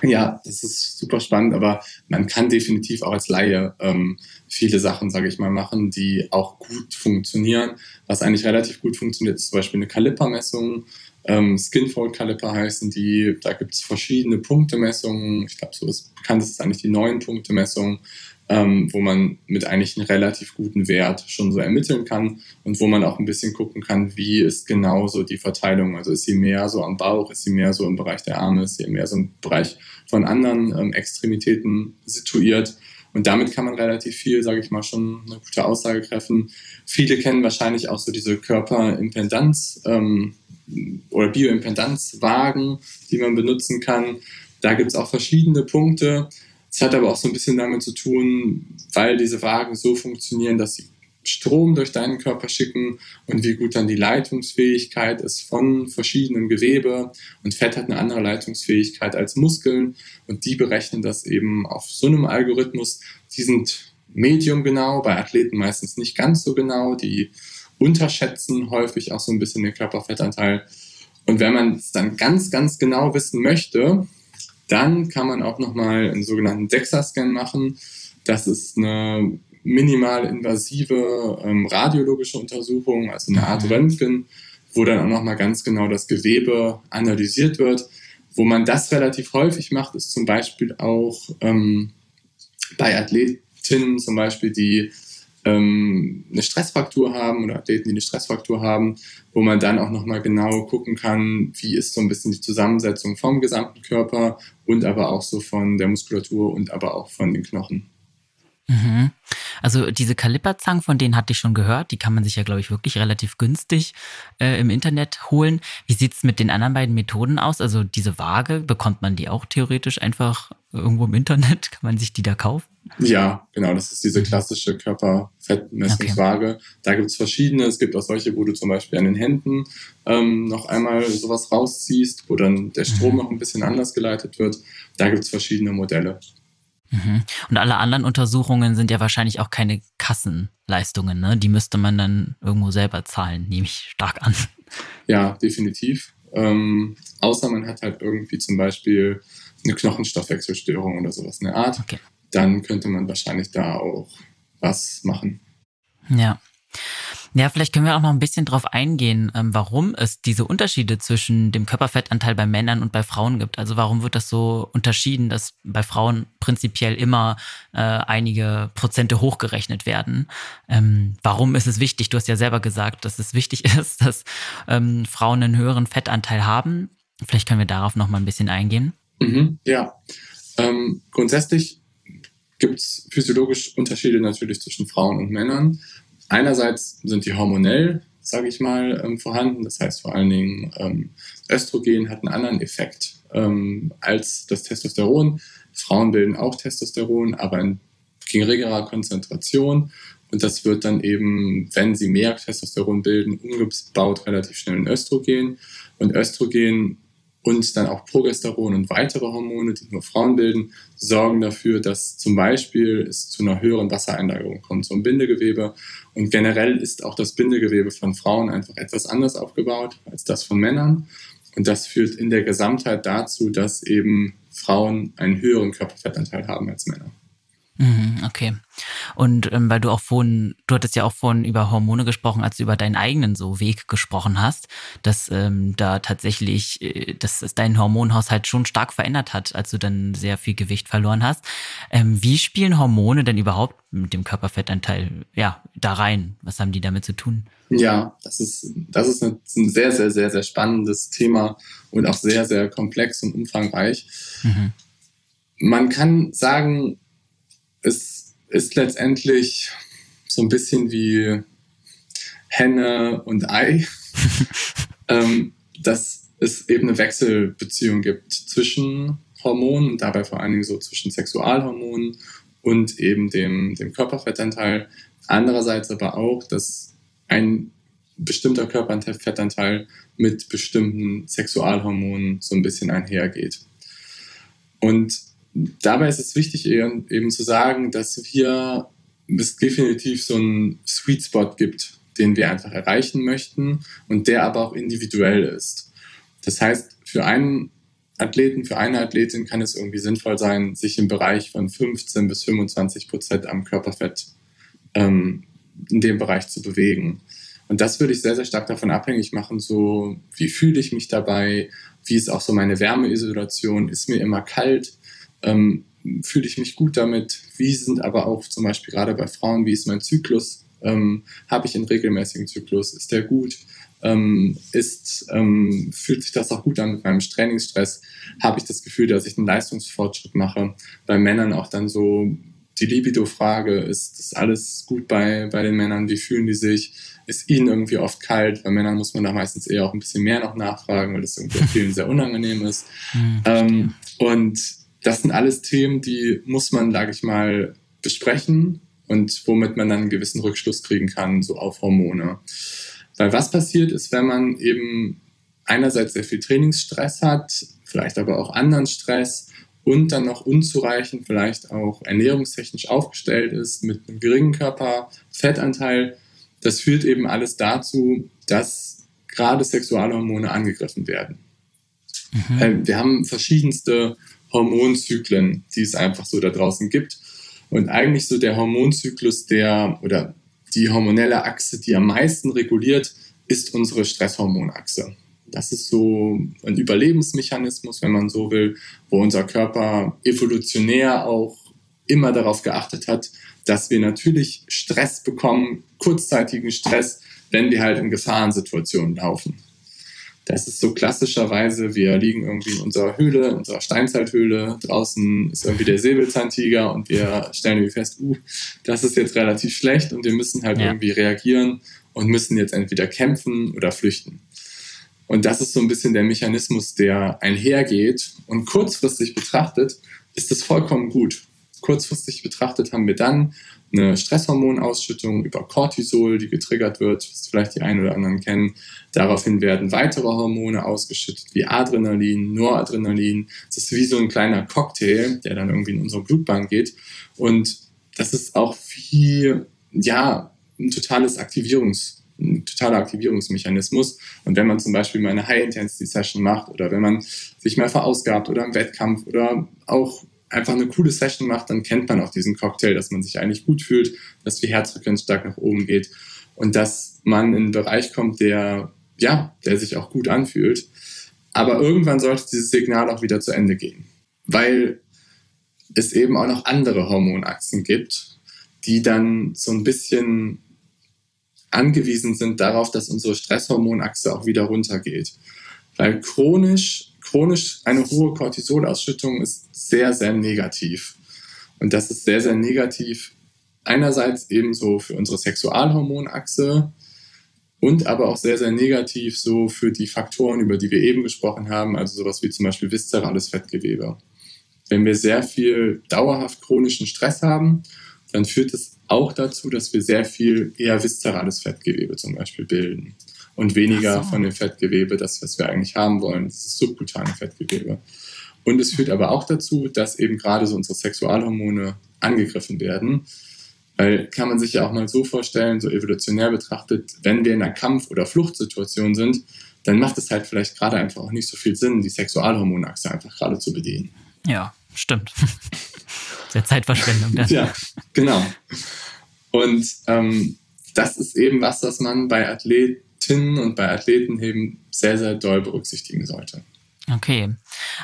Ja, das ist super spannend, aber man kann definitiv auch als Laie ähm, viele Sachen, sage ich mal, machen, die auch gut funktionieren. Was eigentlich relativ gut funktioniert, ist zum Beispiel eine Kalipermessung. Ähm, Skinfold Caliper heißen die. Da gibt es verschiedene Punktemessungen. Ich glaube, so bekannt ist eigentlich die neun Punkte Messung ähm, wo man mit eigentlich einem relativ guten Wert schon so ermitteln kann und wo man auch ein bisschen gucken kann, wie ist genau so die Verteilung. Also ist sie mehr so am Bauch, ist sie mehr so im Bereich der Arme, ist sie mehr so im Bereich von anderen ähm, Extremitäten situiert. Und damit kann man relativ viel, sage ich mal, schon eine gute Aussage treffen. Viele kennen wahrscheinlich auch so diese Körperimpedanz ähm, oder Bioimpedanzwagen, die man benutzen kann. Da gibt es auch verschiedene Punkte. Es hat aber auch so ein bisschen damit zu tun, weil diese Wagen so funktionieren, dass sie Strom durch deinen Körper schicken und wie gut dann die Leitungsfähigkeit ist von verschiedenen Gewebe. Und Fett hat eine andere Leitungsfähigkeit als Muskeln und die berechnen das eben auf so einem Algorithmus. Die sind medium genau, bei Athleten meistens nicht ganz so genau. Die unterschätzen häufig auch so ein bisschen den Körperfettanteil. Und wenn man es dann ganz, ganz genau wissen möchte, dann kann man auch nochmal einen sogenannten DEXA-Scan machen. Das ist eine minimal invasive ähm, radiologische Untersuchung, also eine Art mhm. Röntgen, wo dann auch nochmal ganz genau das Gewebe analysiert wird. Wo man das relativ häufig macht, ist zum Beispiel auch ähm, bei Athletinnen zum Beispiel, die ähm, eine Stressfraktur haben oder Athleten, die eine Stressfraktur haben, wo man dann auch nochmal genau gucken kann, wie ist so ein bisschen die Zusammensetzung vom gesamten Körper und aber auch so von der Muskulatur und aber auch von den Knochen. Mhm. Also diese Kaliperzangen, von denen hatte ich schon gehört, die kann man sich ja, glaube ich, wirklich relativ günstig äh, im Internet holen. Wie sieht es mit den anderen beiden Methoden aus? Also diese Waage, bekommt man die auch theoretisch einfach irgendwo im Internet? Kann man sich die da kaufen? Ja, genau, das ist diese klassische Körperfettmessungswaage. Okay. Da gibt es verschiedene. Es gibt auch solche, wo du zum Beispiel an den Händen ähm, noch einmal sowas rausziehst, wo dann der Strom mhm. noch ein bisschen anders geleitet wird. Da gibt es verschiedene Modelle. Mhm. Und alle anderen Untersuchungen sind ja wahrscheinlich auch keine Kassenleistungen, ne? Die müsste man dann irgendwo selber zahlen, nehme ich stark an. Ja, definitiv. Ähm, außer man hat halt irgendwie zum Beispiel eine Knochenstoffwechselstörung oder sowas in der Art. Okay. Dann könnte man wahrscheinlich da auch was machen. Ja. Ja, vielleicht können wir auch noch ein bisschen drauf eingehen, ähm, warum es diese Unterschiede zwischen dem Körperfettanteil bei Männern und bei Frauen gibt. Also warum wird das so unterschieden, dass bei Frauen prinzipiell immer äh, einige Prozente hochgerechnet werden? Ähm, warum ist es wichtig? Du hast ja selber gesagt, dass es wichtig ist, dass ähm, Frauen einen höheren Fettanteil haben. Vielleicht können wir darauf noch mal ein bisschen eingehen. Mhm, ja, ähm, grundsätzlich gibt es physiologisch Unterschiede natürlich zwischen Frauen und Männern. Einerseits sind die hormonell, sage ich mal, ähm, vorhanden. Das heißt vor allen Dingen, ähm, Östrogen hat einen anderen Effekt ähm, als das Testosteron. Frauen bilden auch Testosteron, aber in geringerer Konzentration. Und das wird dann eben, wenn sie mehr Testosteron bilden, umgebaut relativ schnell in Östrogen. Und Östrogen und dann auch Progesteron und weitere Hormone, die nur Frauen bilden, sorgen dafür, dass zum Beispiel es zu einer höheren Wassereinlagerung kommt, zum Bindegewebe. Und generell ist auch das Bindegewebe von Frauen einfach etwas anders aufgebaut als das von Männern. Und das führt in der Gesamtheit dazu, dass eben Frauen einen höheren Körperfettanteil haben als Männer. Mhm, okay. Und ähm, weil du auch vorhin, du hattest ja auch vorhin über Hormone gesprochen, als du über deinen eigenen so Weg gesprochen hast, dass ähm, da tatsächlich, äh, dass es deinen Hormonhaushalt schon stark verändert hat, als du dann sehr viel Gewicht verloren hast. Ähm, wie spielen Hormone denn überhaupt mit dem Körperfettanteil ja da rein? Was haben die damit zu tun? Ja, das ist, das ist ein sehr, sehr, sehr, sehr spannendes Thema und auch sehr, sehr komplex und umfangreich. Mhm. Man kann sagen, es ist letztendlich so ein bisschen wie Henne und Ei, ähm, dass es eben eine Wechselbeziehung gibt zwischen Hormonen, dabei vor allen Dingen so zwischen Sexualhormonen und eben dem, dem Körperfettanteil. Andererseits aber auch, dass ein bestimmter Körperfettanteil mit bestimmten Sexualhormonen so ein bisschen einhergeht. Und dabei ist es wichtig eben zu sagen, dass hier es definitiv so einen Sweet Spot gibt, den wir einfach erreichen möchten und der aber auch individuell ist. Das heißt, für einen Athleten, für eine Athletin kann es irgendwie sinnvoll sein, sich im Bereich von 15 bis 25 Prozent am Körperfett ähm, in dem Bereich zu bewegen. Und das würde ich sehr, sehr stark davon abhängig machen, so wie fühle ich mich dabei, wie ist auch so meine Wärmeisolation, ist mir immer kalt, ähm, fühle ich mich gut damit? Wie sind aber auch zum Beispiel gerade bei Frauen, wie ist mein Zyklus? Ähm, Habe ich einen regelmäßigen Zyklus? Ist der gut? Ähm, ist, ähm, fühlt sich das auch gut an mit meinem Trainingsstress? Habe ich das Gefühl, dass ich einen Leistungsfortschritt mache? Bei Männern auch dann so die Libido-Frage, ist das alles gut bei, bei den Männern? Wie fühlen die sich? Ist ihnen irgendwie oft kalt? Bei Männern muss man da meistens eher auch ein bisschen mehr noch nachfragen, weil das irgendwie vielen sehr unangenehm ist. Mhm, und das sind alles Themen, die muss man, sage ich mal, besprechen und womit man dann einen gewissen Rückschluss kriegen kann, so auf Hormone. Weil was passiert ist, wenn man eben einerseits sehr viel Trainingsstress hat, vielleicht aber auch anderen Stress und dann noch unzureichend vielleicht auch ernährungstechnisch aufgestellt ist mit einem geringen Körperfettanteil, das führt eben alles dazu, dass gerade Sexualhormone angegriffen werden. Mhm. Wir haben verschiedenste Hormonzyklen, die es einfach so da draußen gibt. Und eigentlich so der Hormonzyklus, der oder die hormonelle Achse, die am meisten reguliert, ist unsere Stresshormonachse. Das ist so ein Überlebensmechanismus, wenn man so will, wo unser Körper evolutionär auch immer darauf geachtet hat, dass wir natürlich Stress bekommen, kurzzeitigen Stress, wenn wir halt in Gefahrensituationen laufen. Das ist so klassischerweise, wir liegen irgendwie in unserer Höhle, in unserer Steinzeithöhle, draußen ist irgendwie der Säbelzahntiger und wir stellen irgendwie fest, uh, das ist jetzt relativ schlecht und wir müssen halt ja. irgendwie reagieren und müssen jetzt entweder kämpfen oder flüchten. Und das ist so ein bisschen der Mechanismus, der einhergeht und kurzfristig betrachtet ist es vollkommen gut. Kurzfristig betrachtet haben wir dann eine Stresshormonausschüttung über Cortisol, die getriggert wird, was vielleicht die einen oder anderen kennen. Daraufhin werden weitere Hormone ausgeschüttet, wie Adrenalin, Noradrenalin. Das ist wie so ein kleiner Cocktail, der dann irgendwie in unsere Blutbahn geht. Und das ist auch wie, ja, ein totales Aktivierungs- ein totaler Aktivierungsmechanismus. Und wenn man zum Beispiel mal eine High-Intensity-Session macht oder wenn man sich mal verausgabt oder im Wettkampf oder auch einfach eine coole Session macht, dann kennt man auch diesen Cocktail, dass man sich eigentlich gut fühlt, dass die Herzfrequenz stark nach oben geht und dass man in einen Bereich kommt, der, ja, der sich auch gut anfühlt. Aber irgendwann sollte dieses Signal auch wieder zu Ende gehen, weil es eben auch noch andere Hormonachsen gibt, die dann so ein bisschen angewiesen sind darauf, dass unsere Stresshormonachse auch wieder runtergeht. Weil chronisch chronisch eine hohe Cortisolausschüttung ist sehr, sehr negativ. Und das ist sehr, sehr negativ einerseits ebenso für unsere Sexualhormonachse und aber auch sehr, sehr negativ so für die Faktoren, über die wir eben gesprochen haben, also sowas wie zum Beispiel viszerales Fettgewebe. Wenn wir sehr viel dauerhaft chronischen Stress haben, dann führt es auch dazu, dass wir sehr viel eher viszerales Fettgewebe zum Beispiel bilden und weniger so. von dem Fettgewebe, das, was wir eigentlich haben wollen, das ist subkutane Fettgewebe. Und es führt aber auch dazu, dass eben gerade so unsere Sexualhormone angegriffen werden. Weil kann man sich ja auch mal so vorstellen, so evolutionär betrachtet, wenn wir in einer Kampf- oder Fluchtsituation sind, dann macht es halt vielleicht gerade einfach auch nicht so viel Sinn, die Sexualhormonachse einfach gerade zu bedienen. Ja, stimmt. Sehr Zeitverschwendung. Dann. Ja, genau. Und ähm, das ist eben was, das man bei Athleten Athletinnen und bei Athleten eben sehr, sehr doll berücksichtigen sollte. Okay.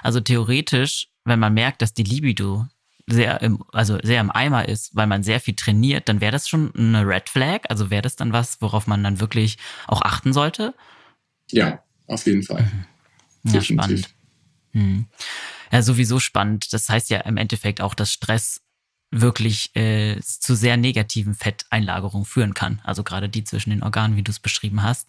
Also theoretisch, wenn man merkt, dass die Libido sehr im, also sehr im Eimer ist, weil man sehr viel trainiert, dann wäre das schon eine Red Flag. Also wäre das dann was, worauf man dann wirklich auch achten sollte? Ja, auf jeden Fall. Mhm. Ja, spannend. Hm. Ja, sowieso spannend. Das heißt ja im Endeffekt auch, dass Stress wirklich äh, zu sehr negativen Fetteinlagerungen führen kann. Also gerade die zwischen den Organen, wie du es beschrieben hast.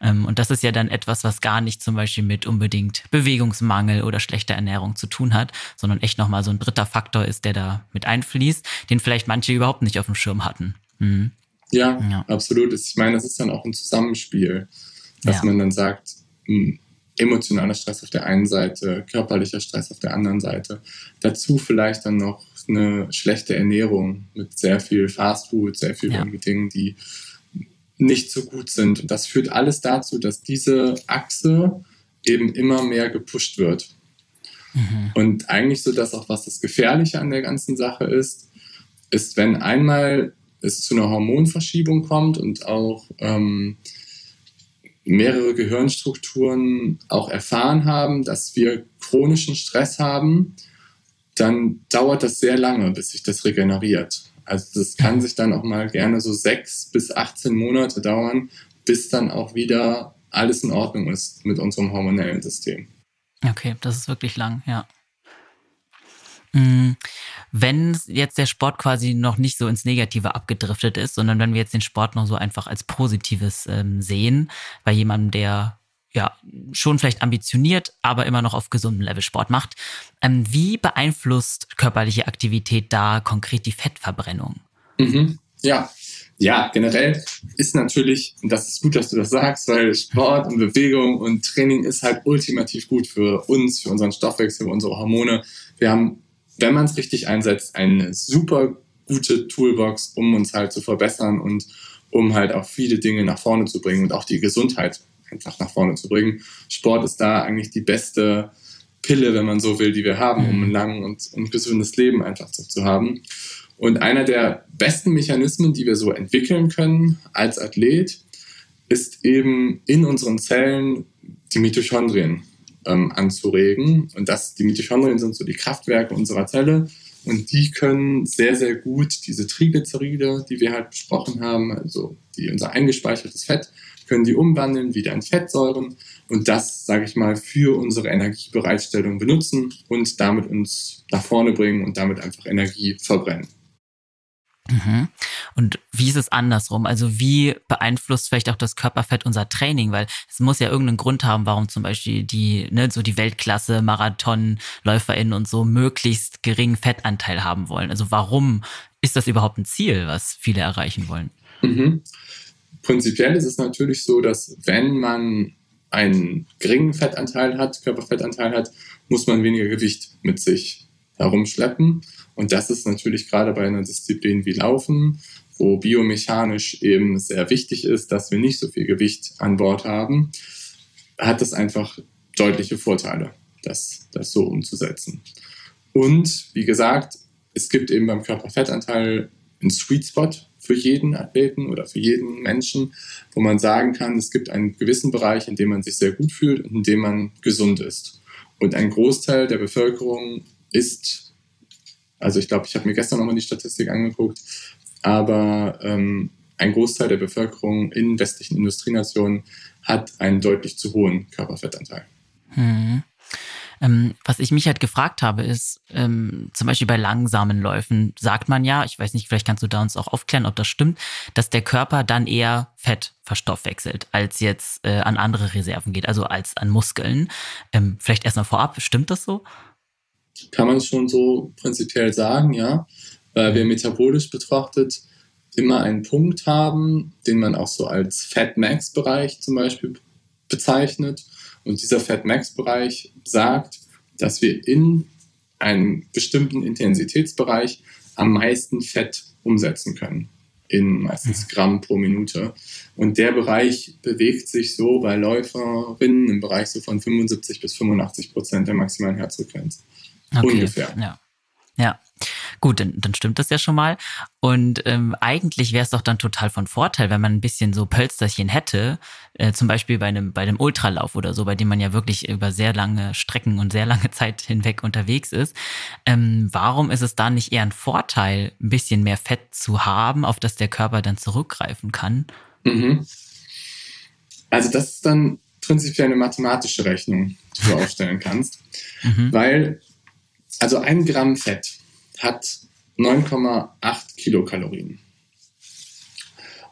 Ähm, und das ist ja dann etwas, was gar nicht zum Beispiel mit unbedingt Bewegungsmangel oder schlechter Ernährung zu tun hat, sondern echt nochmal so ein dritter Faktor ist, der da mit einfließt, den vielleicht manche überhaupt nicht auf dem Schirm hatten. Mhm. Ja, ja, absolut. Ich meine, das ist dann auch ein Zusammenspiel, dass ja. man dann sagt, mh, hm, emotionaler Stress auf der einen Seite, körperlicher Stress auf der anderen Seite. Dazu vielleicht dann noch eine schlechte Ernährung mit sehr viel Fastfood, sehr viel ja. Dingen, die nicht so gut sind. Und das führt alles dazu, dass diese Achse eben immer mehr gepusht wird. Mhm. Und eigentlich so das auch, was das Gefährliche an der ganzen Sache ist, ist, wenn einmal es zu einer Hormonverschiebung kommt und auch ähm, mehrere Gehirnstrukturen auch erfahren haben, dass wir chronischen Stress haben, dann dauert das sehr lange, bis sich das regeneriert. Also das kann sich dann auch mal gerne so sechs bis 18 Monate dauern, bis dann auch wieder alles in Ordnung ist mit unserem hormonellen System. Okay, das ist wirklich lang, ja. Mm, wenn jetzt der Sport quasi noch nicht so ins Negative abgedriftet ist, sondern wenn wir jetzt den Sport noch so einfach als Positives ähm, sehen, bei jemandem, der ja, schon vielleicht ambitioniert, aber immer noch auf gesundem Level Sport macht. Ähm, wie beeinflusst körperliche Aktivität da konkret die Fettverbrennung? Mhm. Ja, ja, generell ist natürlich, und das ist gut, dass du das sagst, weil Sport und Bewegung und Training ist halt ultimativ gut für uns, für unseren Stoffwechsel, für unsere Hormone. Wir haben, wenn man es richtig einsetzt, eine super gute Toolbox, um uns halt zu verbessern und um halt auch viele Dinge nach vorne zu bringen und auch die Gesundheit einfach nach vorne zu bringen. Sport ist da eigentlich die beste Pille, wenn man so will, die wir haben, um ein langes und, und gesundes Leben einfach zu, zu haben. Und einer der besten Mechanismen, die wir so entwickeln können als Athlet, ist eben in unseren Zellen die Mitochondrien ähm, anzuregen. Und das, die Mitochondrien sind so die Kraftwerke unserer Zelle. Und die können sehr, sehr gut diese Triglyceride, die wir halt besprochen haben, also die, unser eingespeichertes Fett, können die umwandeln wieder in Fettsäuren und das, sage ich mal, für unsere Energiebereitstellung benutzen und damit uns nach vorne bringen und damit einfach Energie verbrennen. Mhm. Und wie ist es andersrum? Also wie beeinflusst vielleicht auch das Körperfett unser Training? Weil es muss ja irgendeinen Grund haben, warum zum Beispiel die, ne, so die Weltklasse MarathonläuferInnen und so möglichst geringen Fettanteil haben wollen. Also warum ist das überhaupt ein Ziel, was viele erreichen wollen? Mhm. Prinzipiell ist es natürlich so, dass wenn man einen geringen Fettanteil hat, Körperfettanteil hat, muss man weniger Gewicht mit sich herumschleppen. Und das ist natürlich gerade bei einer Disziplin wie Laufen, wo biomechanisch eben sehr wichtig ist, dass wir nicht so viel Gewicht an Bord haben, hat es einfach deutliche Vorteile, das, das so umzusetzen. Und wie gesagt, es gibt eben beim Körperfettanteil einen Sweet Spot für jeden Athleten oder für jeden Menschen, wo man sagen kann, es gibt einen gewissen Bereich, in dem man sich sehr gut fühlt und in dem man gesund ist. Und ein Großteil der Bevölkerung ist also ich glaube, ich habe mir gestern nochmal die Statistik angeguckt, aber ähm, ein Großteil der Bevölkerung in westlichen Industrienationen hat einen deutlich zu hohen Körperfettanteil. Hm. Ähm, was ich mich halt gefragt habe, ist, ähm, zum Beispiel bei langsamen Läufen sagt man ja, ich weiß nicht, vielleicht kannst du da uns auch aufklären, ob das stimmt, dass der Körper dann eher Fett verstoffwechselt, als jetzt äh, an andere Reserven geht, also als an Muskeln. Ähm, vielleicht erstmal vorab, stimmt das so? Kann man schon so prinzipiell sagen, ja, weil wir metabolisch betrachtet immer einen Punkt haben, den man auch so als Fat Max Bereich zum Beispiel bezeichnet. Und dieser Fat Max Bereich sagt, dass wir in einem bestimmten Intensitätsbereich am meisten Fett umsetzen können. In meistens Gramm pro Minute. Und der Bereich bewegt sich so bei Läuferinnen im Bereich so von 75 bis 85 Prozent der maximalen Herzfrequenz. Okay. Ungefähr. Ja. Ja, gut, dann, dann stimmt das ja schon mal. Und ähm, eigentlich wäre es doch dann total von Vorteil, wenn man ein bisschen so Pölsterchen hätte, äh, zum Beispiel bei einem, bei dem Ultralauf oder so, bei dem man ja wirklich über sehr lange Strecken und sehr lange Zeit hinweg unterwegs ist. Ähm, warum ist es da nicht eher ein Vorteil, ein bisschen mehr Fett zu haben, auf das der Körper dann zurückgreifen kann? Mhm. Also das ist dann prinzipiell eine mathematische Rechnung, die du aufstellen kannst, mhm. weil also ein Gramm Fett hat 9,8 Kilokalorien.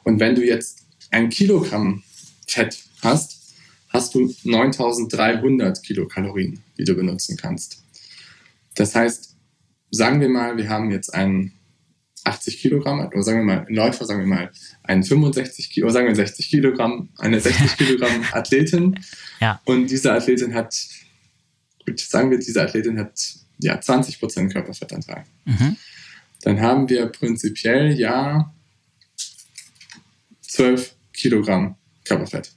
Und wenn du jetzt ein Kilogramm Fett hast, hast du 9300 Kilokalorien, die du benutzen kannst. Das heißt, sagen wir mal, wir haben jetzt einen 80 Kilogramm, oder sagen wir mal, ein Läufer, sagen wir mal, einen 65 Kilo, sagen wir 60 Kilogramm, eine 60 Kilogramm Athletin. Ja. Und diese Athletin hat, gut, sagen wir, diese Athletin hat ja, 20 Prozent Körperfettanteil. Mhm. Dann haben wir prinzipiell ja 12 Kilogramm Körperfett.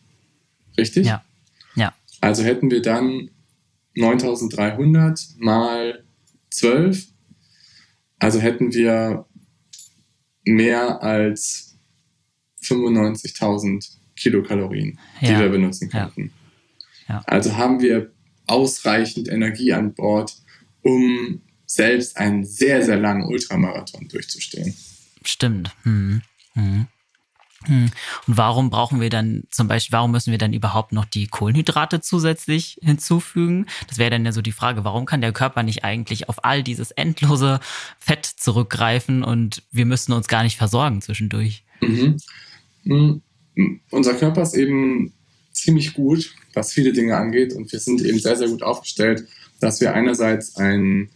Richtig? Ja. ja. Also hätten wir dann 9300 mal 12. Also hätten wir mehr als 95.000 Kilokalorien, die ja. wir benutzen könnten. Ja. Also haben wir ausreichend Energie an Bord, um selbst einen sehr, sehr langen Ultramarathon durchzustehen. Stimmt. Hm. Hm. hm. Und warum brauchen wir dann zum Beispiel, warum müssen wir dann überhaupt noch die Kohlenhydrate zusätzlich hinzufügen? Das wäre dann ja so die Frage, warum kann der Körper nicht eigentlich auf all dieses endlose Fett zurückgreifen und wir müssen uns gar nicht versorgen zwischendurch? Mhm. Mhm. Unser Körper ist eben ziemlich gut, was viele Dinge angeht und wir sind eben sehr, sehr gut aufgestellt dass wir einerseits ein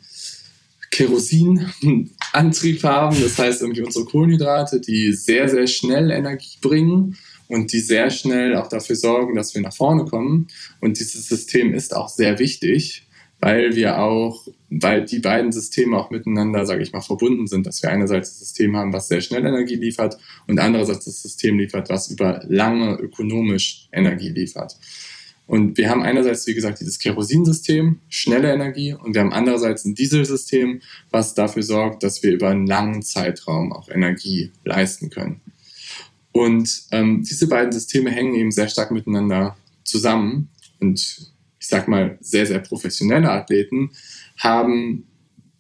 Kerosinantrieb haben. Das heißt irgendwie unsere Kohlenhydrate, die sehr, sehr schnell Energie bringen und die sehr schnell auch dafür sorgen, dass wir nach vorne kommen. Und dieses System ist auch sehr wichtig, weil wir auch, weil die beiden Systeme auch miteinander, sage ich mal, verbunden sind, dass wir einerseits das System haben, was sehr schnell Energie liefert und andererseits das System liefert, was über lange ökonomisch Energie liefert. Und wir haben einerseits, wie gesagt, dieses Kerosinsystem, schnelle Energie, und wir haben andererseits ein Dieselsystem, was dafür sorgt, dass wir über einen langen Zeitraum auch Energie leisten können. Und ähm, diese beiden Systeme hängen eben sehr stark miteinander zusammen. Und ich sag mal, sehr, sehr professionelle Athleten haben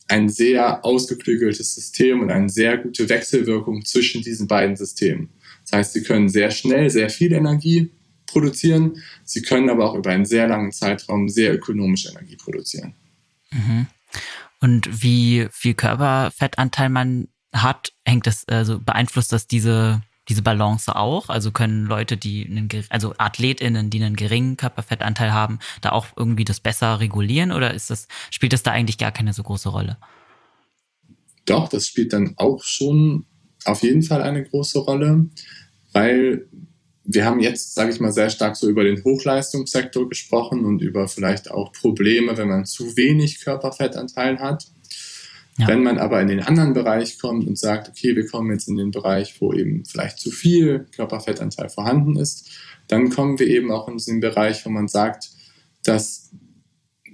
ein sehr ausgeklügeltes System und eine sehr gute Wechselwirkung zwischen diesen beiden Systemen. Das heißt, sie können sehr schnell sehr viel Energie produzieren, sie können aber auch über einen sehr langen Zeitraum sehr ökonomische Energie produzieren. Mhm. Und wie viel Körperfettanteil man hat, hängt das, also beeinflusst das diese diese Balance auch? Also können Leute, die einen, also AthletInnen, die einen geringen Körperfettanteil haben, da auch irgendwie das besser regulieren oder ist das, spielt das da eigentlich gar keine so große Rolle? Doch, das spielt dann auch schon auf jeden Fall eine große Rolle, weil wir haben jetzt, sage ich mal, sehr stark so über den Hochleistungssektor gesprochen und über vielleicht auch Probleme, wenn man zu wenig Körperfettanteil hat. Ja. Wenn man aber in den anderen Bereich kommt und sagt, okay, wir kommen jetzt in den Bereich, wo eben vielleicht zu viel Körperfettanteil vorhanden ist, dann kommen wir eben auch in den Bereich, wo man sagt, dass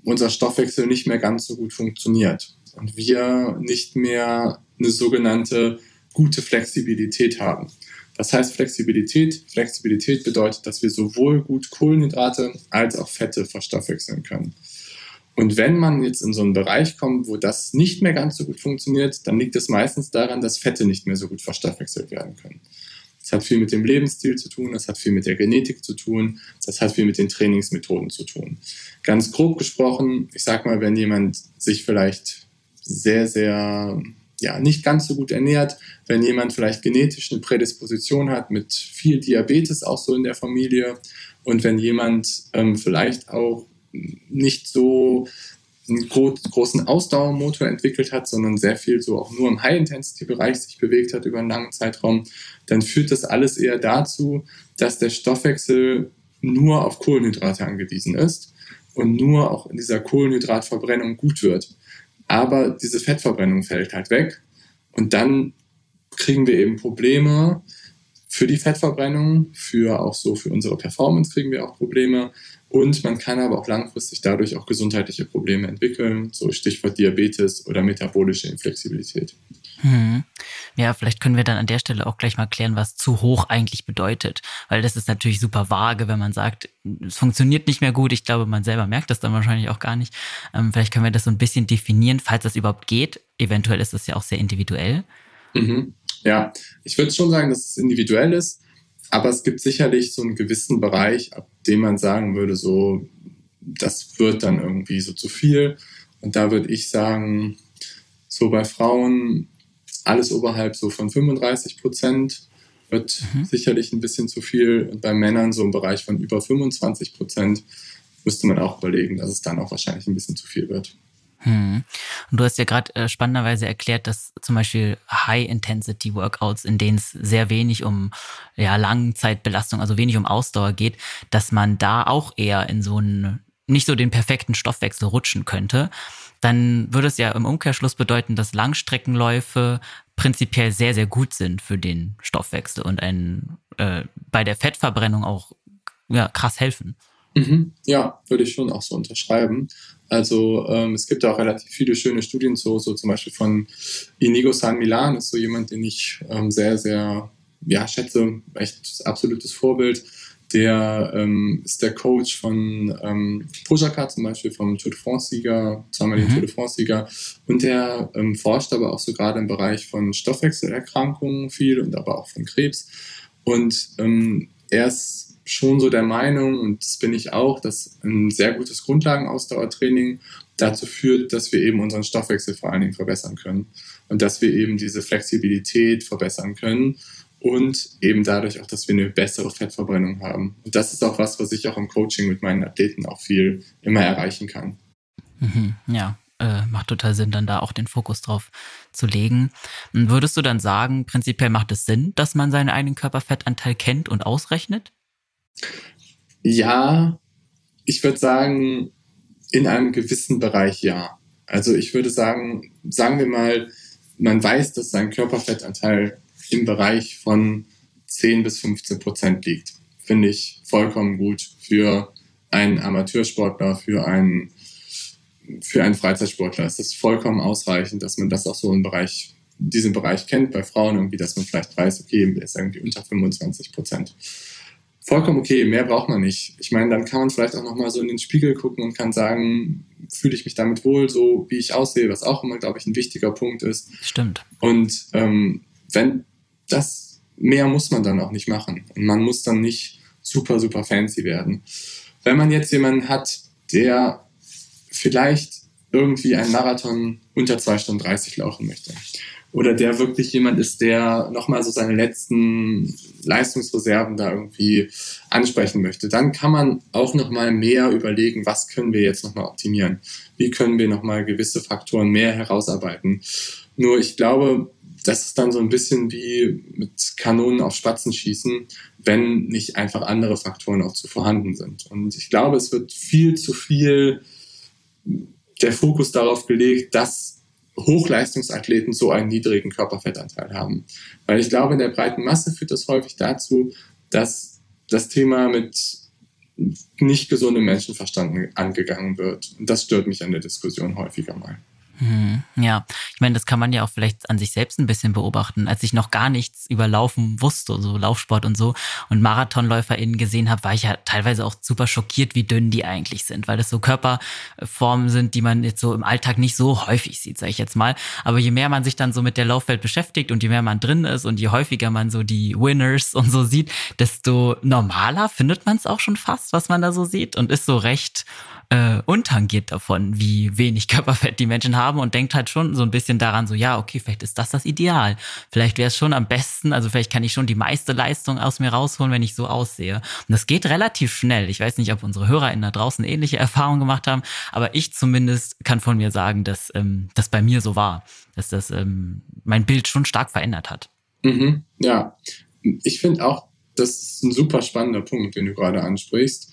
unser Stoffwechsel nicht mehr ganz so gut funktioniert und wir nicht mehr eine sogenannte gute Flexibilität haben. Was heißt Flexibilität? Flexibilität bedeutet, dass wir sowohl gut Kohlenhydrate als auch Fette verstoffwechseln können. Und wenn man jetzt in so einen Bereich kommt, wo das nicht mehr ganz so gut funktioniert, dann liegt es meistens daran, dass Fette nicht mehr so gut verstoffwechselt werden können. Das hat viel mit dem Lebensstil zu tun, das hat viel mit der Genetik zu tun, das hat viel mit den Trainingsmethoden zu tun. Ganz grob gesprochen, ich sag mal, wenn jemand sich vielleicht sehr, sehr, ja, nicht ganz so gut ernährt, wenn jemand vielleicht genetisch eine Prädisposition hat mit viel Diabetes auch so in der Familie und wenn jemand ähm, vielleicht auch nicht so einen großen Ausdauermotor entwickelt hat, sondern sehr viel so auch nur im High-Intensity-Bereich sich bewegt hat über einen langen Zeitraum, dann führt das alles eher dazu, dass der Stoffwechsel nur auf Kohlenhydrate angewiesen ist und nur auch in dieser Kohlenhydratverbrennung gut wird. Aber diese Fettverbrennung fällt halt weg und dann kriegen wir eben Probleme für die Fettverbrennung, für auch so für unsere Performance kriegen wir auch Probleme und man kann aber auch langfristig dadurch auch gesundheitliche Probleme entwickeln, so Stichwort Diabetes oder metabolische Inflexibilität. Hm. Ja, vielleicht können wir dann an der Stelle auch gleich mal klären, was zu hoch eigentlich bedeutet. Weil das ist natürlich super vage, wenn man sagt, es funktioniert nicht mehr gut. Ich glaube, man selber merkt das dann wahrscheinlich auch gar nicht. Ähm, vielleicht können wir das so ein bisschen definieren, falls das überhaupt geht. Eventuell ist das ja auch sehr individuell. Mhm. Ja, ich würde schon sagen, dass es individuell ist. Aber es gibt sicherlich so einen gewissen Bereich, ab dem man sagen würde, so, das wird dann irgendwie so zu viel. Und da würde ich sagen, so bei Frauen alles oberhalb so von 35 Prozent wird mhm. sicherlich ein bisschen zu viel. Und bei Männern so im Bereich von über 25 Prozent müsste man auch überlegen, dass es dann auch wahrscheinlich ein bisschen zu viel wird. Hm. Und du hast ja gerade äh, spannenderweise erklärt, dass zum Beispiel High-Intensity-Workouts, in denen es sehr wenig um ja, Langzeitbelastung, also wenig um Ausdauer geht, dass man da auch eher in so einen, nicht so den perfekten Stoffwechsel rutschen könnte. Dann würde es ja im Umkehrschluss bedeuten, dass Langstreckenläufe prinzipiell sehr, sehr gut sind für den Stoffwechsel und einen, äh, bei der Fettverbrennung auch ja, krass helfen. Mhm. Ja, würde ich schon auch so unterschreiben. Also ähm, es gibt auch relativ viele schöne Studien so, so zum Beispiel von Inigo San Milan, ist so jemand, den ich ähm, sehr, sehr ja, schätze, echt absolutes Vorbild. Der ähm, ist der Coach von ähm, Pojaka zum Beispiel, vom Tour de France-Sieger, zweimaligen mhm. Tour de France-Sieger. Und der ähm, forscht aber auch so gerade im Bereich von Stoffwechselerkrankungen viel und aber auch von Krebs. Und ähm, er ist schon so der Meinung, und das bin ich auch, dass ein sehr gutes Grundlagenausdauertraining dazu führt, dass wir eben unseren Stoffwechsel vor allen Dingen verbessern können und dass wir eben diese Flexibilität verbessern können und eben dadurch auch, dass wir eine bessere Fettverbrennung haben. Und das ist auch was, was ich auch im Coaching mit meinen Athleten auch viel immer erreichen kann. Mhm, ja, äh, macht total Sinn, dann da auch den Fokus drauf zu legen. Würdest du dann sagen, prinzipiell macht es Sinn, dass man seinen eigenen Körperfettanteil kennt und ausrechnet? Ja, ich würde sagen, in einem gewissen Bereich ja. Also ich würde sagen, sagen wir mal, man weiß, dass sein Körperfettanteil im Bereich von 10 bis 15 Prozent liegt. Finde ich vollkommen gut für einen Amateursportler, für einen, für einen Freizeitsportler. Es ist vollkommen ausreichend, dass man das auch so im Bereich, diesen Bereich kennt. Bei Frauen irgendwie, dass man vielleicht weiß, okay, ist irgendwie unter 25 Prozent vollkommen okay, mehr braucht man nicht. Ich meine, dann kann man vielleicht auch nochmal so in den Spiegel gucken und kann sagen, fühle ich mich damit wohl, so wie ich aussehe, was auch immer, glaube ich, ein wichtiger Punkt ist. Stimmt. Und ähm, wenn das mehr muss man dann auch nicht machen. Und man muss dann nicht super, super fancy werden. Wenn man jetzt jemanden hat, der vielleicht irgendwie einen Marathon unter 2 Stunden 30 laufen möchte oder der wirklich jemand ist, der nochmal so seine letzten Leistungsreserven da irgendwie ansprechen möchte, dann kann man auch nochmal mehr überlegen, was können wir jetzt nochmal optimieren? Wie können wir nochmal gewisse Faktoren mehr herausarbeiten? Nur ich glaube, das ist dann so ein bisschen wie mit Kanonen auf Spatzen schießen, wenn nicht einfach andere Faktoren auch zu vorhanden sind. Und ich glaube, es wird viel zu viel der Fokus darauf gelegt, dass Hochleistungsathleten so einen niedrigen Körperfettanteil haben. Weil ich glaube, in der breiten Masse führt das häufig dazu, dass das Thema mit nicht gesundem Menschenverstand angegangen wird. Und das stört mich an der Diskussion häufiger mal. Mhm. Ja, ich meine, das kann man ja auch vielleicht an sich selbst ein bisschen beobachten. Als ich noch gar nichts über Laufen wusste, so Laufsport und so, und MarathonläuferInnen gesehen habe, war ich ja teilweise auch super schockiert, wie dünn die eigentlich sind, weil das so Körperformen sind, die man jetzt so im Alltag nicht so häufig sieht, sage ich jetzt mal. Aber je mehr man sich dann so mit der Laufwelt beschäftigt und je mehr man drin ist und je häufiger man so die Winners und so sieht, desto normaler findet man es auch schon fast, was man da so sieht und ist so recht äh, untangiert davon, wie wenig Körperfett die Menschen haben und denkt halt schon so ein bisschen daran, so ja, okay, vielleicht ist das das Ideal. Vielleicht wäre es schon am besten, also vielleicht kann ich schon die meiste Leistung aus mir rausholen, wenn ich so aussehe. Und das geht relativ schnell. Ich weiß nicht, ob unsere HörerInnen da draußen ähnliche Erfahrungen gemacht haben, aber ich zumindest kann von mir sagen, dass ähm, das bei mir so war, dass das ähm, mein Bild schon stark verändert hat. Mhm, ja, ich finde auch, das ist ein super spannender Punkt, den du gerade ansprichst.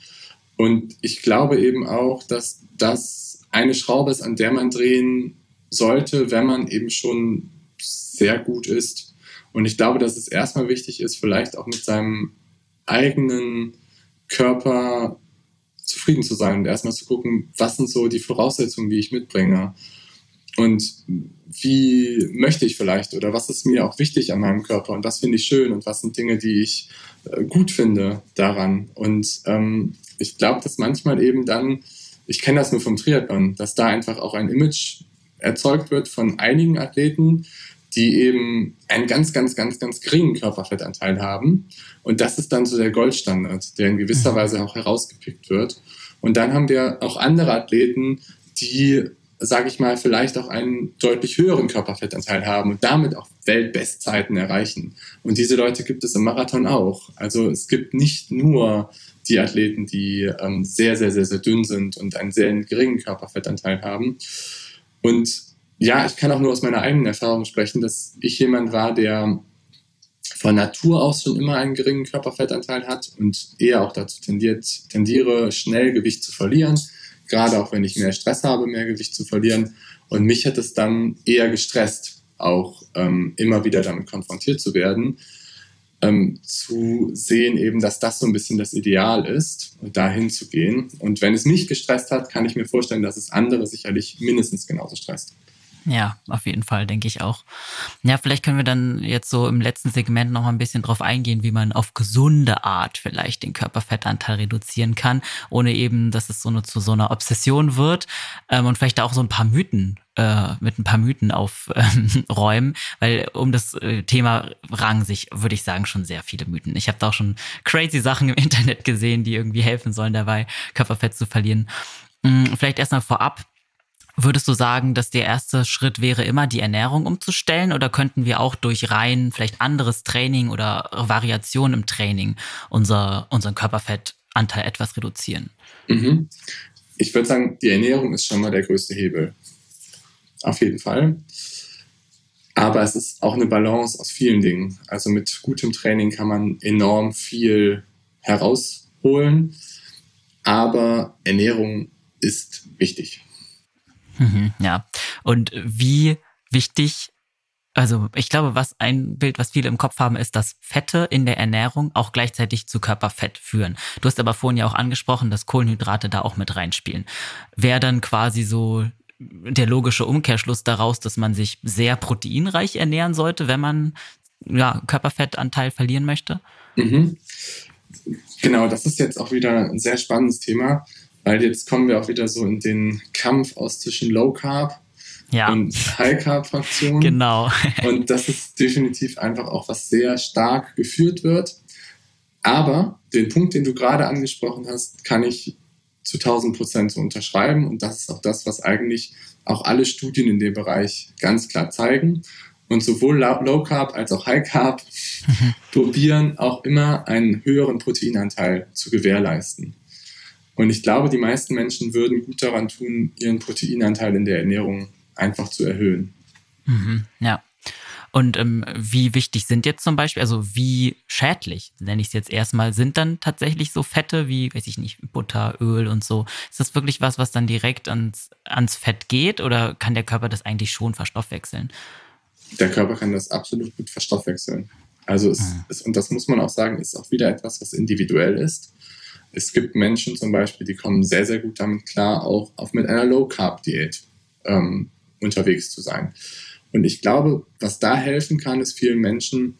Und ich glaube eben auch, dass das eine Schraube ist, an der man drehen sollte, wenn man eben schon sehr gut ist. Und ich glaube, dass es erstmal wichtig ist, vielleicht auch mit seinem eigenen Körper zufrieden zu sein und erstmal zu gucken, was sind so die Voraussetzungen, die ich mitbringe. Und wie möchte ich vielleicht oder was ist mir auch wichtig an meinem Körper und was finde ich schön und was sind Dinge, die ich äh, gut finde daran. Und ähm, ich glaube, dass manchmal eben dann, ich kenne das nur vom Triathlon, dass da einfach auch ein Image erzeugt wird von einigen Athleten, die eben einen ganz, ganz, ganz, ganz geringen Körperfettanteil haben. Und das ist dann so der Goldstandard, der in gewisser mhm. Weise auch herausgepickt wird. Und dann haben wir auch andere Athleten, die, sage ich mal, vielleicht auch einen deutlich höheren Körperfettanteil haben und damit auch Weltbestzeiten erreichen. Und diese Leute gibt es im Marathon auch. Also es gibt nicht nur die Athleten, die ähm, sehr, sehr, sehr, sehr dünn sind und einen sehr geringen Körperfettanteil haben. Und ja, ich kann auch nur aus meiner eigenen Erfahrung sprechen, dass ich jemand war, der von Natur aus schon immer einen geringen Körperfettanteil hat und eher auch dazu tendiert, tendiere, schnell Gewicht zu verlieren. Gerade auch wenn ich mehr Stress habe, mehr Gewicht zu verlieren. Und mich hat es dann eher gestresst, auch ähm, immer wieder damit konfrontiert zu werden ähm, zu sehen, eben, dass das so ein bisschen das Ideal ist und dahin zu gehen. Und wenn es mich gestresst hat, kann ich mir vorstellen, dass es andere sicherlich mindestens genauso stresst. Ja, auf jeden Fall, denke ich auch. Ja, vielleicht können wir dann jetzt so im letzten Segment noch ein bisschen drauf eingehen, wie man auf gesunde Art vielleicht den Körperfettanteil reduzieren kann, ohne eben, dass es so eine, zu so einer Obsession wird ähm, und vielleicht auch so ein paar Mythen äh, mit ein paar Mythen aufräumen, äh, weil um das äh, Thema rangen sich, würde ich sagen, schon sehr viele Mythen. Ich habe da auch schon crazy Sachen im Internet gesehen, die irgendwie helfen sollen dabei, Körperfett zu verlieren. Hm, vielleicht erstmal vorab, Würdest du sagen, dass der erste Schritt wäre, immer die Ernährung umzustellen oder könnten wir auch durch rein vielleicht anderes Training oder Variation im Training unser, unseren Körperfettanteil etwas reduzieren? Mhm. Ich würde sagen, die Ernährung ist schon mal der größte Hebel. auf jeden Fall. Aber es ist auch eine Balance aus vielen Dingen. Also mit gutem Training kann man enorm viel herausholen, aber Ernährung ist wichtig. Mhm, ja. Und wie wichtig also ich glaube, was ein Bild, was viele im Kopf haben, ist, dass Fette in der Ernährung auch gleichzeitig zu Körperfett führen. Du hast aber vorhin ja auch angesprochen, dass Kohlenhydrate da auch mit reinspielen. Wäre dann quasi so der logische Umkehrschluss daraus, dass man sich sehr proteinreich ernähren sollte, wenn man ja, Körperfettanteil verlieren möchte? Mhm. Genau, das ist jetzt auch wieder ein sehr spannendes Thema, weil jetzt kommen wir auch wieder so in den Kampf aus zwischen Low Carb ja. und High Carb Fraktionen. Genau. und das ist definitiv einfach auch was sehr stark geführt wird. Aber den Punkt, den du gerade angesprochen hast, kann ich zu 1000 Prozent so unterschreiben. Und das ist auch das, was eigentlich auch alle Studien in dem Bereich ganz klar zeigen. Und sowohl Low Carb als auch High Carb mhm. probieren auch immer einen höheren Proteinanteil zu gewährleisten. Und ich glaube, die meisten Menschen würden gut daran tun, ihren Proteinanteil in der Ernährung einfach zu erhöhen. Mhm, ja. Und ähm, wie wichtig sind jetzt zum Beispiel, also wie schädlich, nenne ich es jetzt erstmal, sind dann tatsächlich so Fette wie, weiß ich nicht, Butter, Öl und so? Ist das wirklich was, was dann direkt ans, ans Fett geht oder kann der Körper das eigentlich schon verstoffwechseln? Der Körper kann das absolut gut verstoffwechseln. Also es mhm. ist, und das muss man auch sagen, ist auch wieder etwas, was individuell ist. Es gibt Menschen zum Beispiel, die kommen sehr, sehr gut damit klar, auch, auch mit einer Low-Carb-Diät. Ähm, unterwegs zu sein. Und ich glaube, was da helfen kann, ist vielen Menschen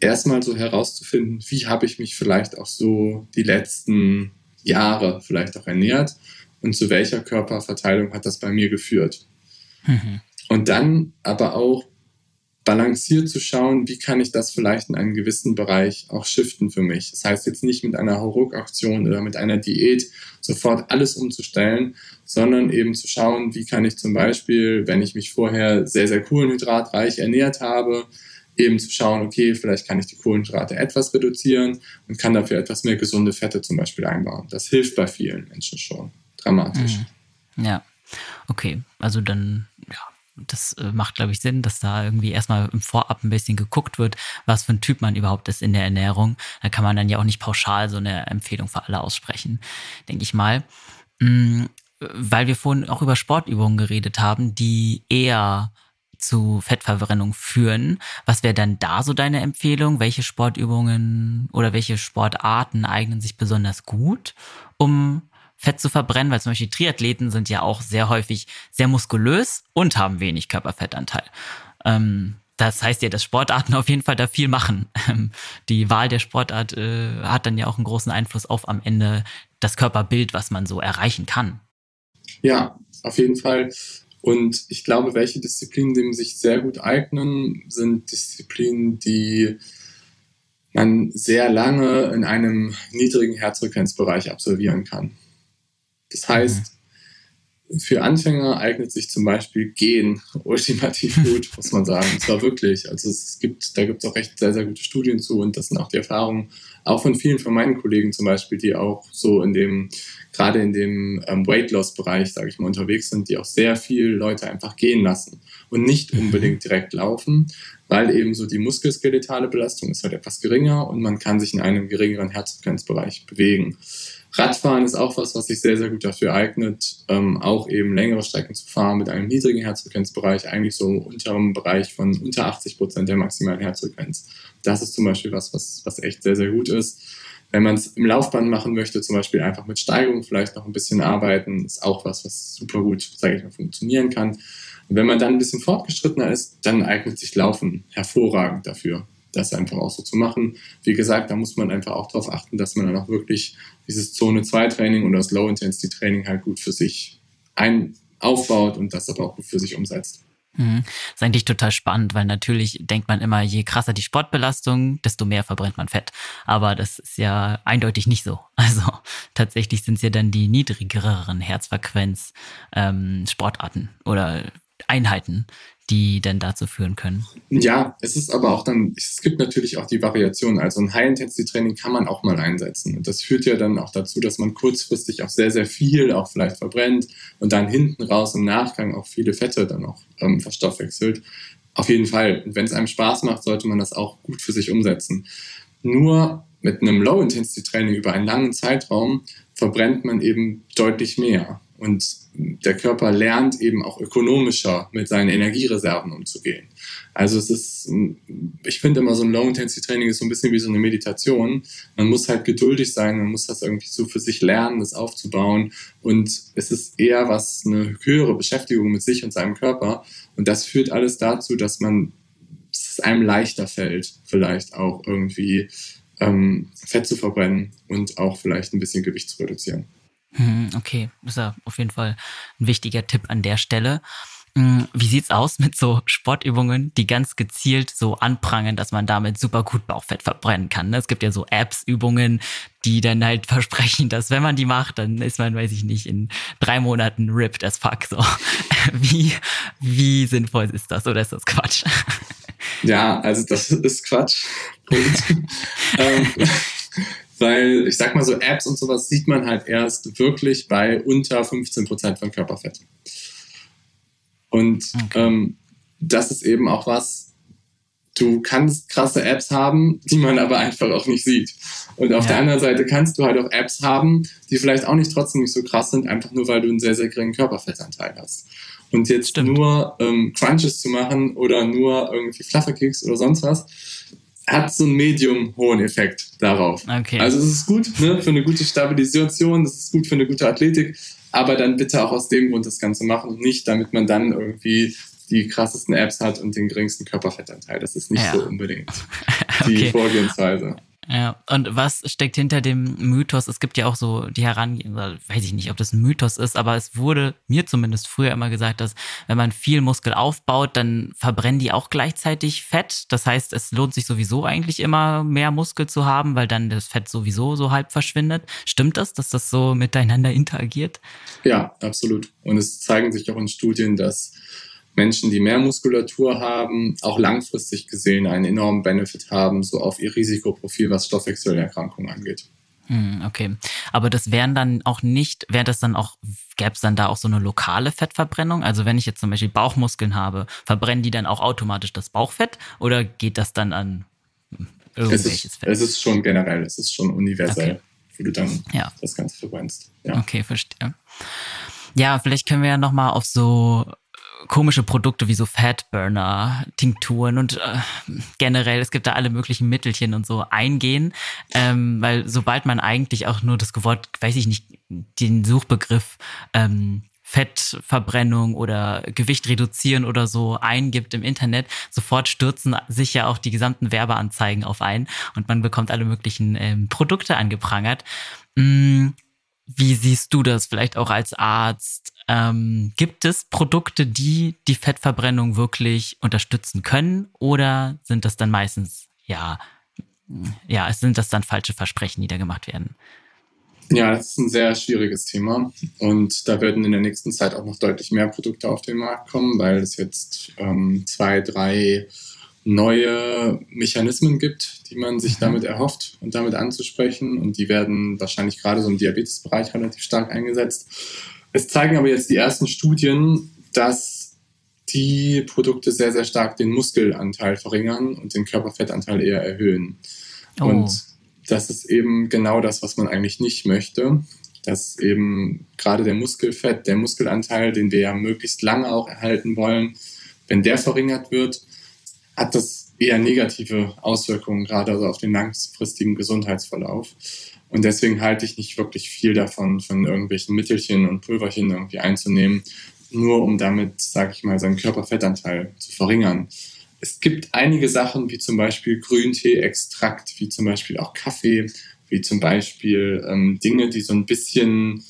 erstmal so herauszufinden, wie habe ich mich vielleicht auch so die letzten Jahre vielleicht auch ernährt und zu welcher Körperverteilung hat das bei mir geführt. Mhm. Und dann aber auch balanciert zu schauen, wie kann ich das vielleicht in einem gewissen Bereich auch shiften für mich. Das heißt jetzt nicht mit einer Hauruck-Aktion oder mit einer Diät sofort alles umzustellen, sondern eben zu schauen, wie kann ich zum Beispiel, wenn ich mich vorher sehr, sehr kohlenhydratreich ernährt habe, eben zu schauen, okay, vielleicht kann ich die Kohlenhydrate etwas reduzieren und kann dafür etwas mehr gesunde Fette zum Beispiel einbauen. Das hilft bei vielen Menschen schon dramatisch. Mhm. Ja, okay, also dann ja, das äh, macht, glaube ich, Sinn, dass da irgendwie erstmal im Vorab ein bisschen geguckt wird, was für ein Typ man überhaupt ist in der Ernährung. Da kann man dann ja auch nicht pauschal so eine Empfehlung für alle aussprechen, denke ich mal. Mhm, weil wir vorhin auch über Sportübungen geredet haben, die eher zu Fettverbrennung führen. Was wäre dann da so deine Empfehlung? Welche Sportübungen oder welche Sportarten eignen sich besonders gut, um Fett zu verbrennen, weil zum Beispiel Triathleten sind ja auch sehr häufig sehr muskulös und haben wenig Körperfettanteil. Ähm, das heißt ja, dass Sportarten auf jeden Fall da viel machen. Ähm, die Wahl der Sportart äh, hat dann ja auch einen großen Einfluss auf am Ende das Körperbild, was man so erreichen kann. Ja, auf jeden Fall. Und ich glaube, welche Disziplinen dem sich sehr gut eignen, sind Disziplinen, die man sehr lange in einem niedrigen Herzfrequenzbereich absolvieren kann. Das heißt, für Anfänger eignet sich zum Beispiel Gehen ultimativ gut, muss man sagen. Und zwar wirklich. Also es gibt, da gibt es auch echt sehr, sehr gute Studien zu und das sind auch die Erfahrungen auch von vielen von meinen Kollegen zum Beispiel, die auch so in dem, gerade in dem ähm, Weight Loss Bereich, sage ich mal, unterwegs sind, die auch sehr viele Leute einfach gehen lassen und nicht mhm. unbedingt direkt laufen, weil eben so die muskelskeletale Belastung ist halt etwas geringer und man kann sich in einem geringeren Herzfrequenzbereich bewegen. Radfahren ist auch was, was sich sehr, sehr gut dafür eignet, ähm, auch eben längere Strecken zu fahren mit einem niedrigen Herzfrequenzbereich, eigentlich so unterem Bereich von unter 80 Prozent der maximalen Herzfrequenz. Das ist zum Beispiel was, was, was echt sehr, sehr gut ist. Wenn man es im Laufband machen möchte, zum Beispiel einfach mit Steigung vielleicht noch ein bisschen arbeiten, ist auch was, was super gut, sage ich mal, funktionieren kann. Und wenn man dann ein bisschen fortgeschrittener ist, dann eignet sich Laufen hervorragend dafür das einfach auch so zu machen. Wie gesagt, da muss man einfach auch darauf achten, dass man dann auch wirklich dieses Zone-2-Training und das Low-Intensity-Training halt gut für sich ein aufbaut und das aber auch gut für sich umsetzt. Mhm. Das ist eigentlich total spannend, weil natürlich denkt man immer, je krasser die Sportbelastung, desto mehr verbrennt man Fett. Aber das ist ja eindeutig nicht so. Also tatsächlich sind es ja dann die niedrigeren Herzfrequenz ähm, Sportarten oder Einheiten, die denn dazu führen können. Ja, es ist aber auch dann, es gibt natürlich auch die Variation. Also ein High-Intensity-Training kann man auch mal einsetzen. Und das führt ja dann auch dazu, dass man kurzfristig auch sehr, sehr viel auch vielleicht verbrennt und dann hinten raus im Nachgang auch viele Fette dann auch ähm, verstoffwechselt. Auf jeden Fall. Und wenn es einem Spaß macht, sollte man das auch gut für sich umsetzen. Nur mit einem Low-Intensity-Training über einen langen Zeitraum verbrennt man eben deutlich mehr. Und der Körper lernt eben auch ökonomischer mit seinen Energiereserven umzugehen. Also es ist, ich finde immer so ein Low-Intensity-Training ist so ein bisschen wie so eine Meditation. Man muss halt geduldig sein, man muss das irgendwie so für sich lernen, das aufzubauen. Und es ist eher was, eine höhere Beschäftigung mit sich und seinem Körper. Und das führt alles dazu, dass man, es einem leichter fällt, vielleicht auch irgendwie ähm, Fett zu verbrennen und auch vielleicht ein bisschen Gewicht zu reduzieren. Hm, okay, das ist ja auf jeden Fall ein wichtiger Tipp an der Stelle. Hm, wie sieht's aus mit so Sportübungen, die ganz gezielt so anprangern, dass man damit super gut Bauchfett verbrennen kann? Ne? Es gibt ja so Apps-Übungen, die dann halt versprechen, dass wenn man die macht, dann ist man, weiß ich nicht, in drei Monaten ripped as fuck. So. Wie, wie sinnvoll ist das oder ist das Quatsch? Ja, also das ist Quatsch. ähm, weil ich sag mal so Apps und sowas sieht man halt erst wirklich bei unter 15 Prozent von Körperfett. Und okay. ähm, das ist eben auch was, du kannst krasse Apps haben, die man aber einfach auch nicht sieht. Und auf ja. der anderen Seite kannst du halt auch Apps haben, die vielleicht auch nicht trotzdem nicht so krass sind, einfach nur weil du einen sehr, sehr geringen Körperfettanteil hast. Und jetzt Stimmt. nur ähm, Crunches zu machen oder nur irgendwie Flufferkicks oder sonst was, hat so einen medium hohen Effekt darauf. Okay. Also es ist gut ne, für eine gute Stabilisation, es ist gut für eine gute Athletik, aber dann bitte auch aus dem Grund das Ganze machen und nicht, damit man dann irgendwie die krassesten Apps hat und den geringsten Körperfettanteil. Das ist nicht ja. so unbedingt die okay. Vorgehensweise. Ja, und was steckt hinter dem Mythos? Es gibt ja auch so die Herangehensweise, weiß ich nicht, ob das ein Mythos ist, aber es wurde mir zumindest früher immer gesagt, dass wenn man viel Muskel aufbaut, dann verbrennen die auch gleichzeitig Fett. Das heißt, es lohnt sich sowieso eigentlich immer mehr Muskel zu haben, weil dann das Fett sowieso so halb verschwindet. Stimmt das, dass das so miteinander interagiert? Ja, absolut. Und es zeigen sich auch in Studien, dass Menschen, die mehr Muskulatur haben, auch langfristig gesehen einen enormen Benefit haben, so auf ihr Risikoprofil, was Stoffwechselerkrankungen angeht. Hm, okay, aber das wären dann auch nicht, wäre das dann auch, gäbe es dann da auch so eine lokale Fettverbrennung? Also wenn ich jetzt zum Beispiel Bauchmuskeln habe, verbrennen die dann auch automatisch das Bauchfett oder geht das dann an irgendwelches es ist, Fett? Es ist schon generell, es ist schon universell, okay. wo du dann ja. das Ganze verbrennst. Ja. Okay, verstehe. Ja, vielleicht können wir ja nochmal auf so komische Produkte wie so Fatburner, Tinkturen und äh, generell, es gibt da alle möglichen Mittelchen und so eingehen, ähm, weil sobald man eigentlich auch nur das Wort, weiß ich nicht, den Suchbegriff ähm, Fettverbrennung oder Gewicht reduzieren oder so eingibt im Internet, sofort stürzen sich ja auch die gesamten Werbeanzeigen auf ein und man bekommt alle möglichen ähm, Produkte angeprangert. Mm, wie siehst du das vielleicht auch als Arzt? Ähm, gibt es Produkte, die die Fettverbrennung wirklich unterstützen können oder sind das dann meistens, ja, ja, sind das dann falsche Versprechen, die da gemacht werden? Ja, das ist ein sehr schwieriges Thema und da werden in der nächsten Zeit auch noch deutlich mehr Produkte auf den Markt kommen, weil es jetzt ähm, zwei, drei neue Mechanismen gibt, die man sich mhm. damit erhofft und damit anzusprechen. Und die werden wahrscheinlich gerade so im Diabetesbereich relativ stark eingesetzt. Es zeigen aber jetzt die ersten Studien, dass die Produkte sehr, sehr stark den Muskelanteil verringern und den Körperfettanteil eher erhöhen. Oh. Und das ist eben genau das, was man eigentlich nicht möchte. Dass eben gerade der Muskelfett, der Muskelanteil, den wir ja möglichst lange auch erhalten wollen, wenn der verringert wird, hat das eher negative Auswirkungen, gerade also auf den langfristigen Gesundheitsverlauf. Und deswegen halte ich nicht wirklich viel davon, von irgendwelchen Mittelchen und Pulverchen irgendwie einzunehmen, nur um damit, sage ich mal, seinen Körperfettanteil zu verringern. Es gibt einige Sachen, wie zum Beispiel Grüntee-Extrakt, wie zum Beispiel auch Kaffee, wie zum Beispiel ähm, Dinge, die so ein bisschen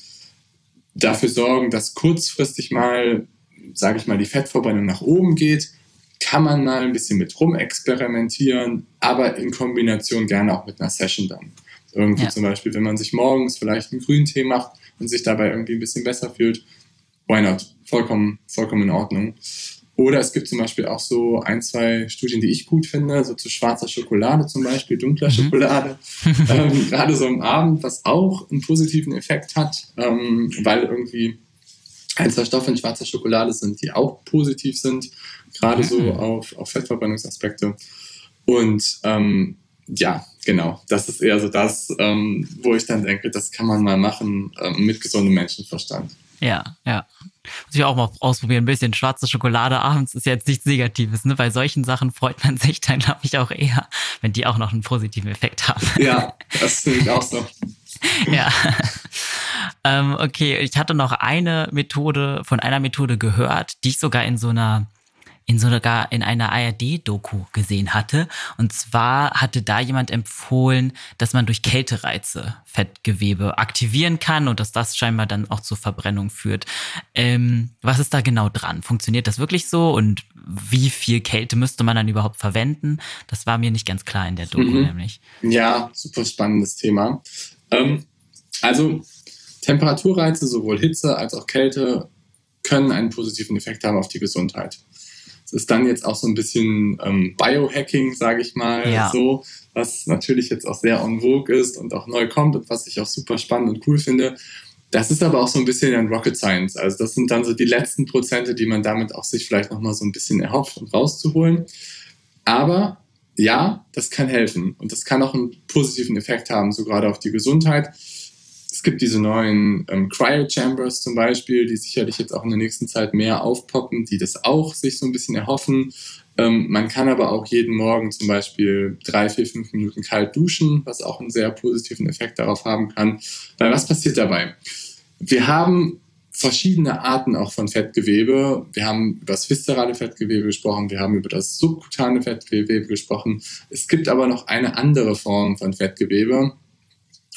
dafür sorgen, dass kurzfristig mal, sage ich mal, die Fettverbrennung nach oben geht kann man mal ein bisschen mit rumexperimentieren, aber in Kombination gerne auch mit einer Session dann. Irgendwie ja. zum Beispiel, wenn man sich morgens vielleicht einen Grüntee macht und sich dabei irgendwie ein bisschen besser fühlt, why not? Vollkommen, vollkommen in Ordnung. Oder es gibt zum Beispiel auch so ein, zwei Studien, die ich gut finde, so zu schwarzer Schokolade zum Beispiel, dunkler mhm. Schokolade, ähm, gerade so am Abend, was auch einen positiven Effekt hat, ähm, weil irgendwie ein, zwei Stoffe in schwarzer Schokolade sind, die auch positiv sind, gerade so mhm. auf, auf Fettverbrennungsaspekte. Und ähm, ja, genau, das ist eher so das, ähm, wo ich dann denke, das kann man mal machen ähm, mit gesundem Menschenverstand. Ja, ja. Muss ich auch mal ausprobieren. Ein bisschen schwarze Schokolade abends ist jetzt nichts Negatives. Ne? Bei solchen Sachen freut man sich dann, glaube ich, auch eher, wenn die auch noch einen positiven Effekt haben. Ja, das finde ich auch so. ja. ähm, okay, ich hatte noch eine Methode, von einer Methode gehört, die ich sogar in so einer in sogar in einer ARD-Doku gesehen hatte. Und zwar hatte da jemand empfohlen, dass man durch Kältereize Fettgewebe aktivieren kann und dass das scheinbar dann auch zur Verbrennung führt. Ähm, was ist da genau dran? Funktioniert das wirklich so? Und wie viel Kälte müsste man dann überhaupt verwenden? Das war mir nicht ganz klar in der Doku mhm. nämlich. Ja, super spannendes Thema. Ähm, also Temperaturreize, sowohl Hitze als auch Kälte, können einen positiven Effekt haben auf die Gesundheit ist dann jetzt auch so ein bisschen ähm, Biohacking, sage ich mal, ja. so, was natürlich jetzt auch sehr en vogue ist und auch neu kommt und was ich auch super spannend und cool finde. Das ist aber auch so ein bisschen ein Rocket Science. Also das sind dann so die letzten Prozente, die man damit auch sich vielleicht nochmal so ein bisschen erhofft, um rauszuholen. Aber ja, das kann helfen und das kann auch einen positiven Effekt haben, so gerade auf die Gesundheit. Es gibt diese neuen ähm, Cryo-Chambers zum Beispiel, die sicherlich jetzt auch in der nächsten Zeit mehr aufpoppen, die das auch sich so ein bisschen erhoffen. Ähm, man kann aber auch jeden Morgen zum Beispiel drei, vier, fünf Minuten kalt duschen, was auch einen sehr positiven Effekt darauf haben kann. Weil was passiert dabei? Wir haben verschiedene Arten auch von Fettgewebe. Wir haben über das viszerale Fettgewebe gesprochen, wir haben über das subkutane Fettgewebe gesprochen. Es gibt aber noch eine andere Form von Fettgewebe,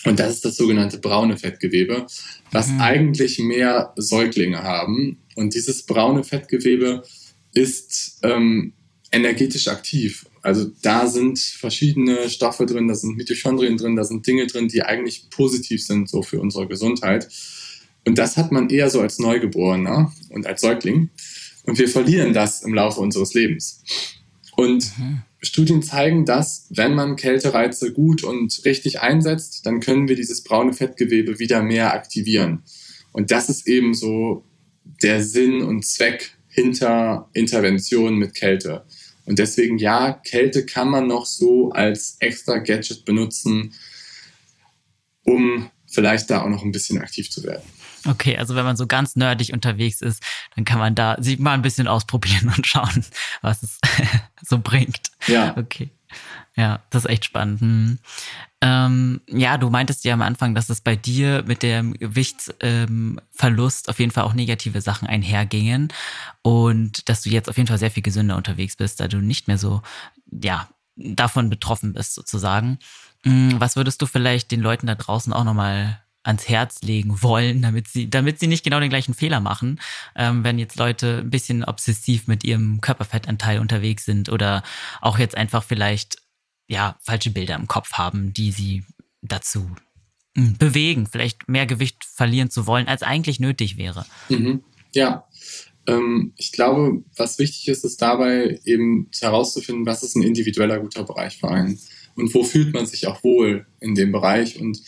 und das ist das sogenannte braune Fettgewebe, was mhm. eigentlich mehr Säuglinge haben. Und dieses braune Fettgewebe ist ähm, energetisch aktiv. Also da sind verschiedene Stoffe drin, da sind Mitochondrien drin, da sind Dinge drin, die eigentlich positiv sind so für unsere Gesundheit. Und das hat man eher so als Neugeborener und als Säugling. Und wir verlieren das im Laufe unseres Lebens. Und mhm. Studien zeigen, dass wenn man Kältereize gut und richtig einsetzt, dann können wir dieses braune Fettgewebe wieder mehr aktivieren. Und das ist eben so der Sinn und Zweck hinter Interventionen mit Kälte. Und deswegen ja, Kälte kann man noch so als extra Gadget benutzen, um vielleicht da auch noch ein bisschen aktiv zu werden. Okay, also wenn man so ganz nerdig unterwegs ist, dann kann man da sich mal ein bisschen ausprobieren und schauen, was es so bringt. Ja. Okay. Ja, das ist echt spannend. Hm. Ähm, ja, du meintest ja am Anfang, dass es bei dir mit dem Gewichtsverlust ähm, auf jeden Fall auch negative Sachen einhergingen und dass du jetzt auf jeden Fall sehr viel gesünder unterwegs bist, da du nicht mehr so, ja, davon betroffen bist sozusagen. Hm, was würdest du vielleicht den Leuten da draußen auch nochmal ans Herz legen wollen, damit sie, damit sie nicht genau den gleichen Fehler machen, ähm, wenn jetzt Leute ein bisschen obsessiv mit ihrem Körperfettanteil unterwegs sind oder auch jetzt einfach vielleicht ja falsche Bilder im Kopf haben, die sie dazu hm, bewegen, vielleicht mehr Gewicht verlieren zu wollen, als eigentlich nötig wäre. Mhm. Ja, ähm, ich glaube, was wichtig ist, ist dabei eben herauszufinden, was ist ein individueller guter Bereich für einen und wo fühlt man sich auch wohl in dem Bereich und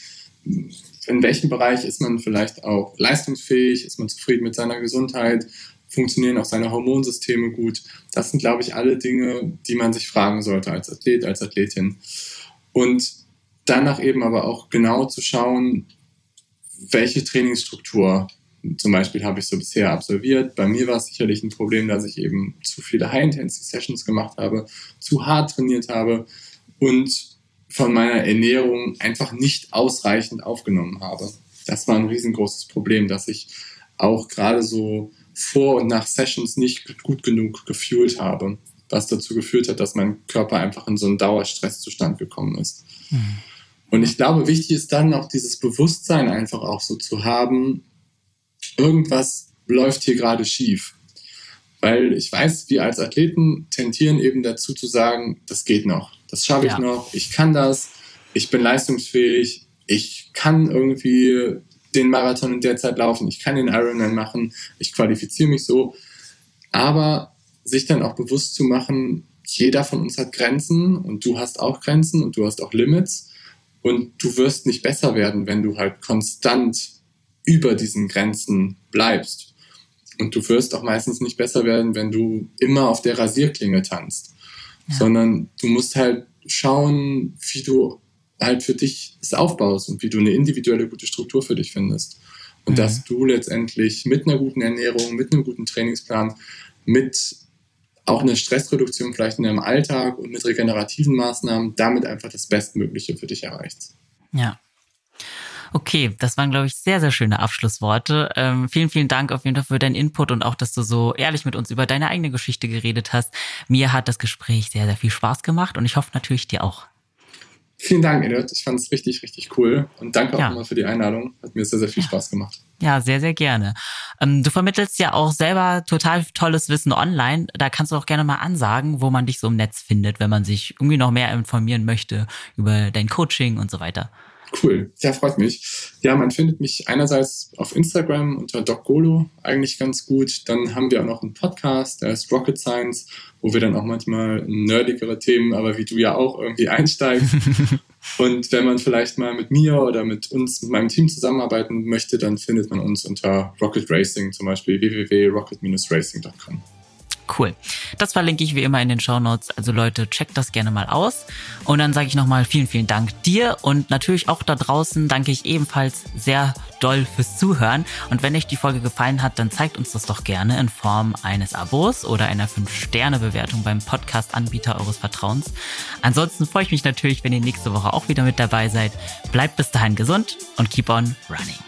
in welchem Bereich ist man vielleicht auch leistungsfähig, ist man zufrieden mit seiner Gesundheit, funktionieren auch seine Hormonsysteme gut. Das sind, glaube ich, alle Dinge, die man sich fragen sollte als Athlet, als Athletin. Und danach eben aber auch genau zu schauen, welche Trainingsstruktur zum Beispiel habe ich so bisher absolviert. Bei mir war es sicherlich ein Problem, dass ich eben zu viele High-Intensity-Sessions gemacht habe, zu hart trainiert habe und von meiner Ernährung einfach nicht ausreichend aufgenommen habe. Das war ein riesengroßes Problem, dass ich auch gerade so vor und nach Sessions nicht gut genug gefühlt habe, was dazu geführt hat, dass mein Körper einfach in so einen Dauerstresszustand gekommen ist. Mhm. Und ich glaube, wichtig ist dann auch dieses Bewusstsein einfach auch so zu haben, irgendwas läuft hier gerade schief. Weil ich weiß, wir als Athleten tendieren eben dazu zu sagen, das geht noch. Das schaffe ich ja. noch. Ich kann das. Ich bin leistungsfähig. Ich kann irgendwie den Marathon in der Zeit laufen, ich kann den Ironman machen, ich qualifiziere mich so. Aber sich dann auch bewusst zu machen, jeder von uns hat Grenzen und du hast auch Grenzen und du hast auch Limits und du wirst nicht besser werden, wenn du halt konstant über diesen Grenzen bleibst. Und du wirst auch meistens nicht besser werden, wenn du immer auf der Rasierklinge tanzt, ja. sondern du musst halt schauen, wie du halt für dich es aufbaust und wie du eine individuelle gute Struktur für dich findest. Und mhm. dass du letztendlich mit einer guten Ernährung, mit einem guten Trainingsplan, mit auch eine Stressreduktion vielleicht in deinem Alltag und mit regenerativen Maßnahmen damit einfach das Bestmögliche für dich erreichst. Ja. Okay, das waren, glaube ich, sehr, sehr schöne Abschlussworte. Ähm, vielen, vielen Dank auf jeden Fall für deinen Input und auch, dass du so ehrlich mit uns über deine eigene Geschichte geredet hast. Mir hat das Gespräch sehr, sehr viel Spaß gemacht und ich hoffe natürlich dir auch. Vielen Dank, Edith. Ich fand es richtig, richtig cool. Und danke auch ja. nochmal für die Einladung. Hat mir sehr, sehr viel ja. Spaß gemacht. Ja, sehr, sehr gerne. Ähm, du vermittelst ja auch selber total tolles Wissen online. Da kannst du auch gerne mal ansagen, wo man dich so im Netz findet, wenn man sich irgendwie noch mehr informieren möchte über dein Coaching und so weiter. Cool, ja, freut mich. Ja, man findet mich einerseits auf Instagram unter DocGolo eigentlich ganz gut. Dann haben wir auch noch einen Podcast, der ist Rocket Science, wo wir dann auch manchmal nerdigere Themen, aber wie du ja auch irgendwie einsteigst. Und wenn man vielleicht mal mit mir oder mit uns, mit meinem Team zusammenarbeiten möchte, dann findet man uns unter Rocket Racing, zum Beispiel www.rocket-racing.com. Cool. Das verlinke ich wie immer in den Show Notes. Also Leute, checkt das gerne mal aus. Und dann sage ich nochmal vielen, vielen Dank dir und natürlich auch da draußen danke ich ebenfalls sehr doll fürs Zuhören. Und wenn euch die Folge gefallen hat, dann zeigt uns das doch gerne in Form eines Abos oder einer 5-Sterne-Bewertung beim Podcast-Anbieter eures Vertrauens. Ansonsten freue ich mich natürlich, wenn ihr nächste Woche auch wieder mit dabei seid. Bleibt bis dahin gesund und keep on running.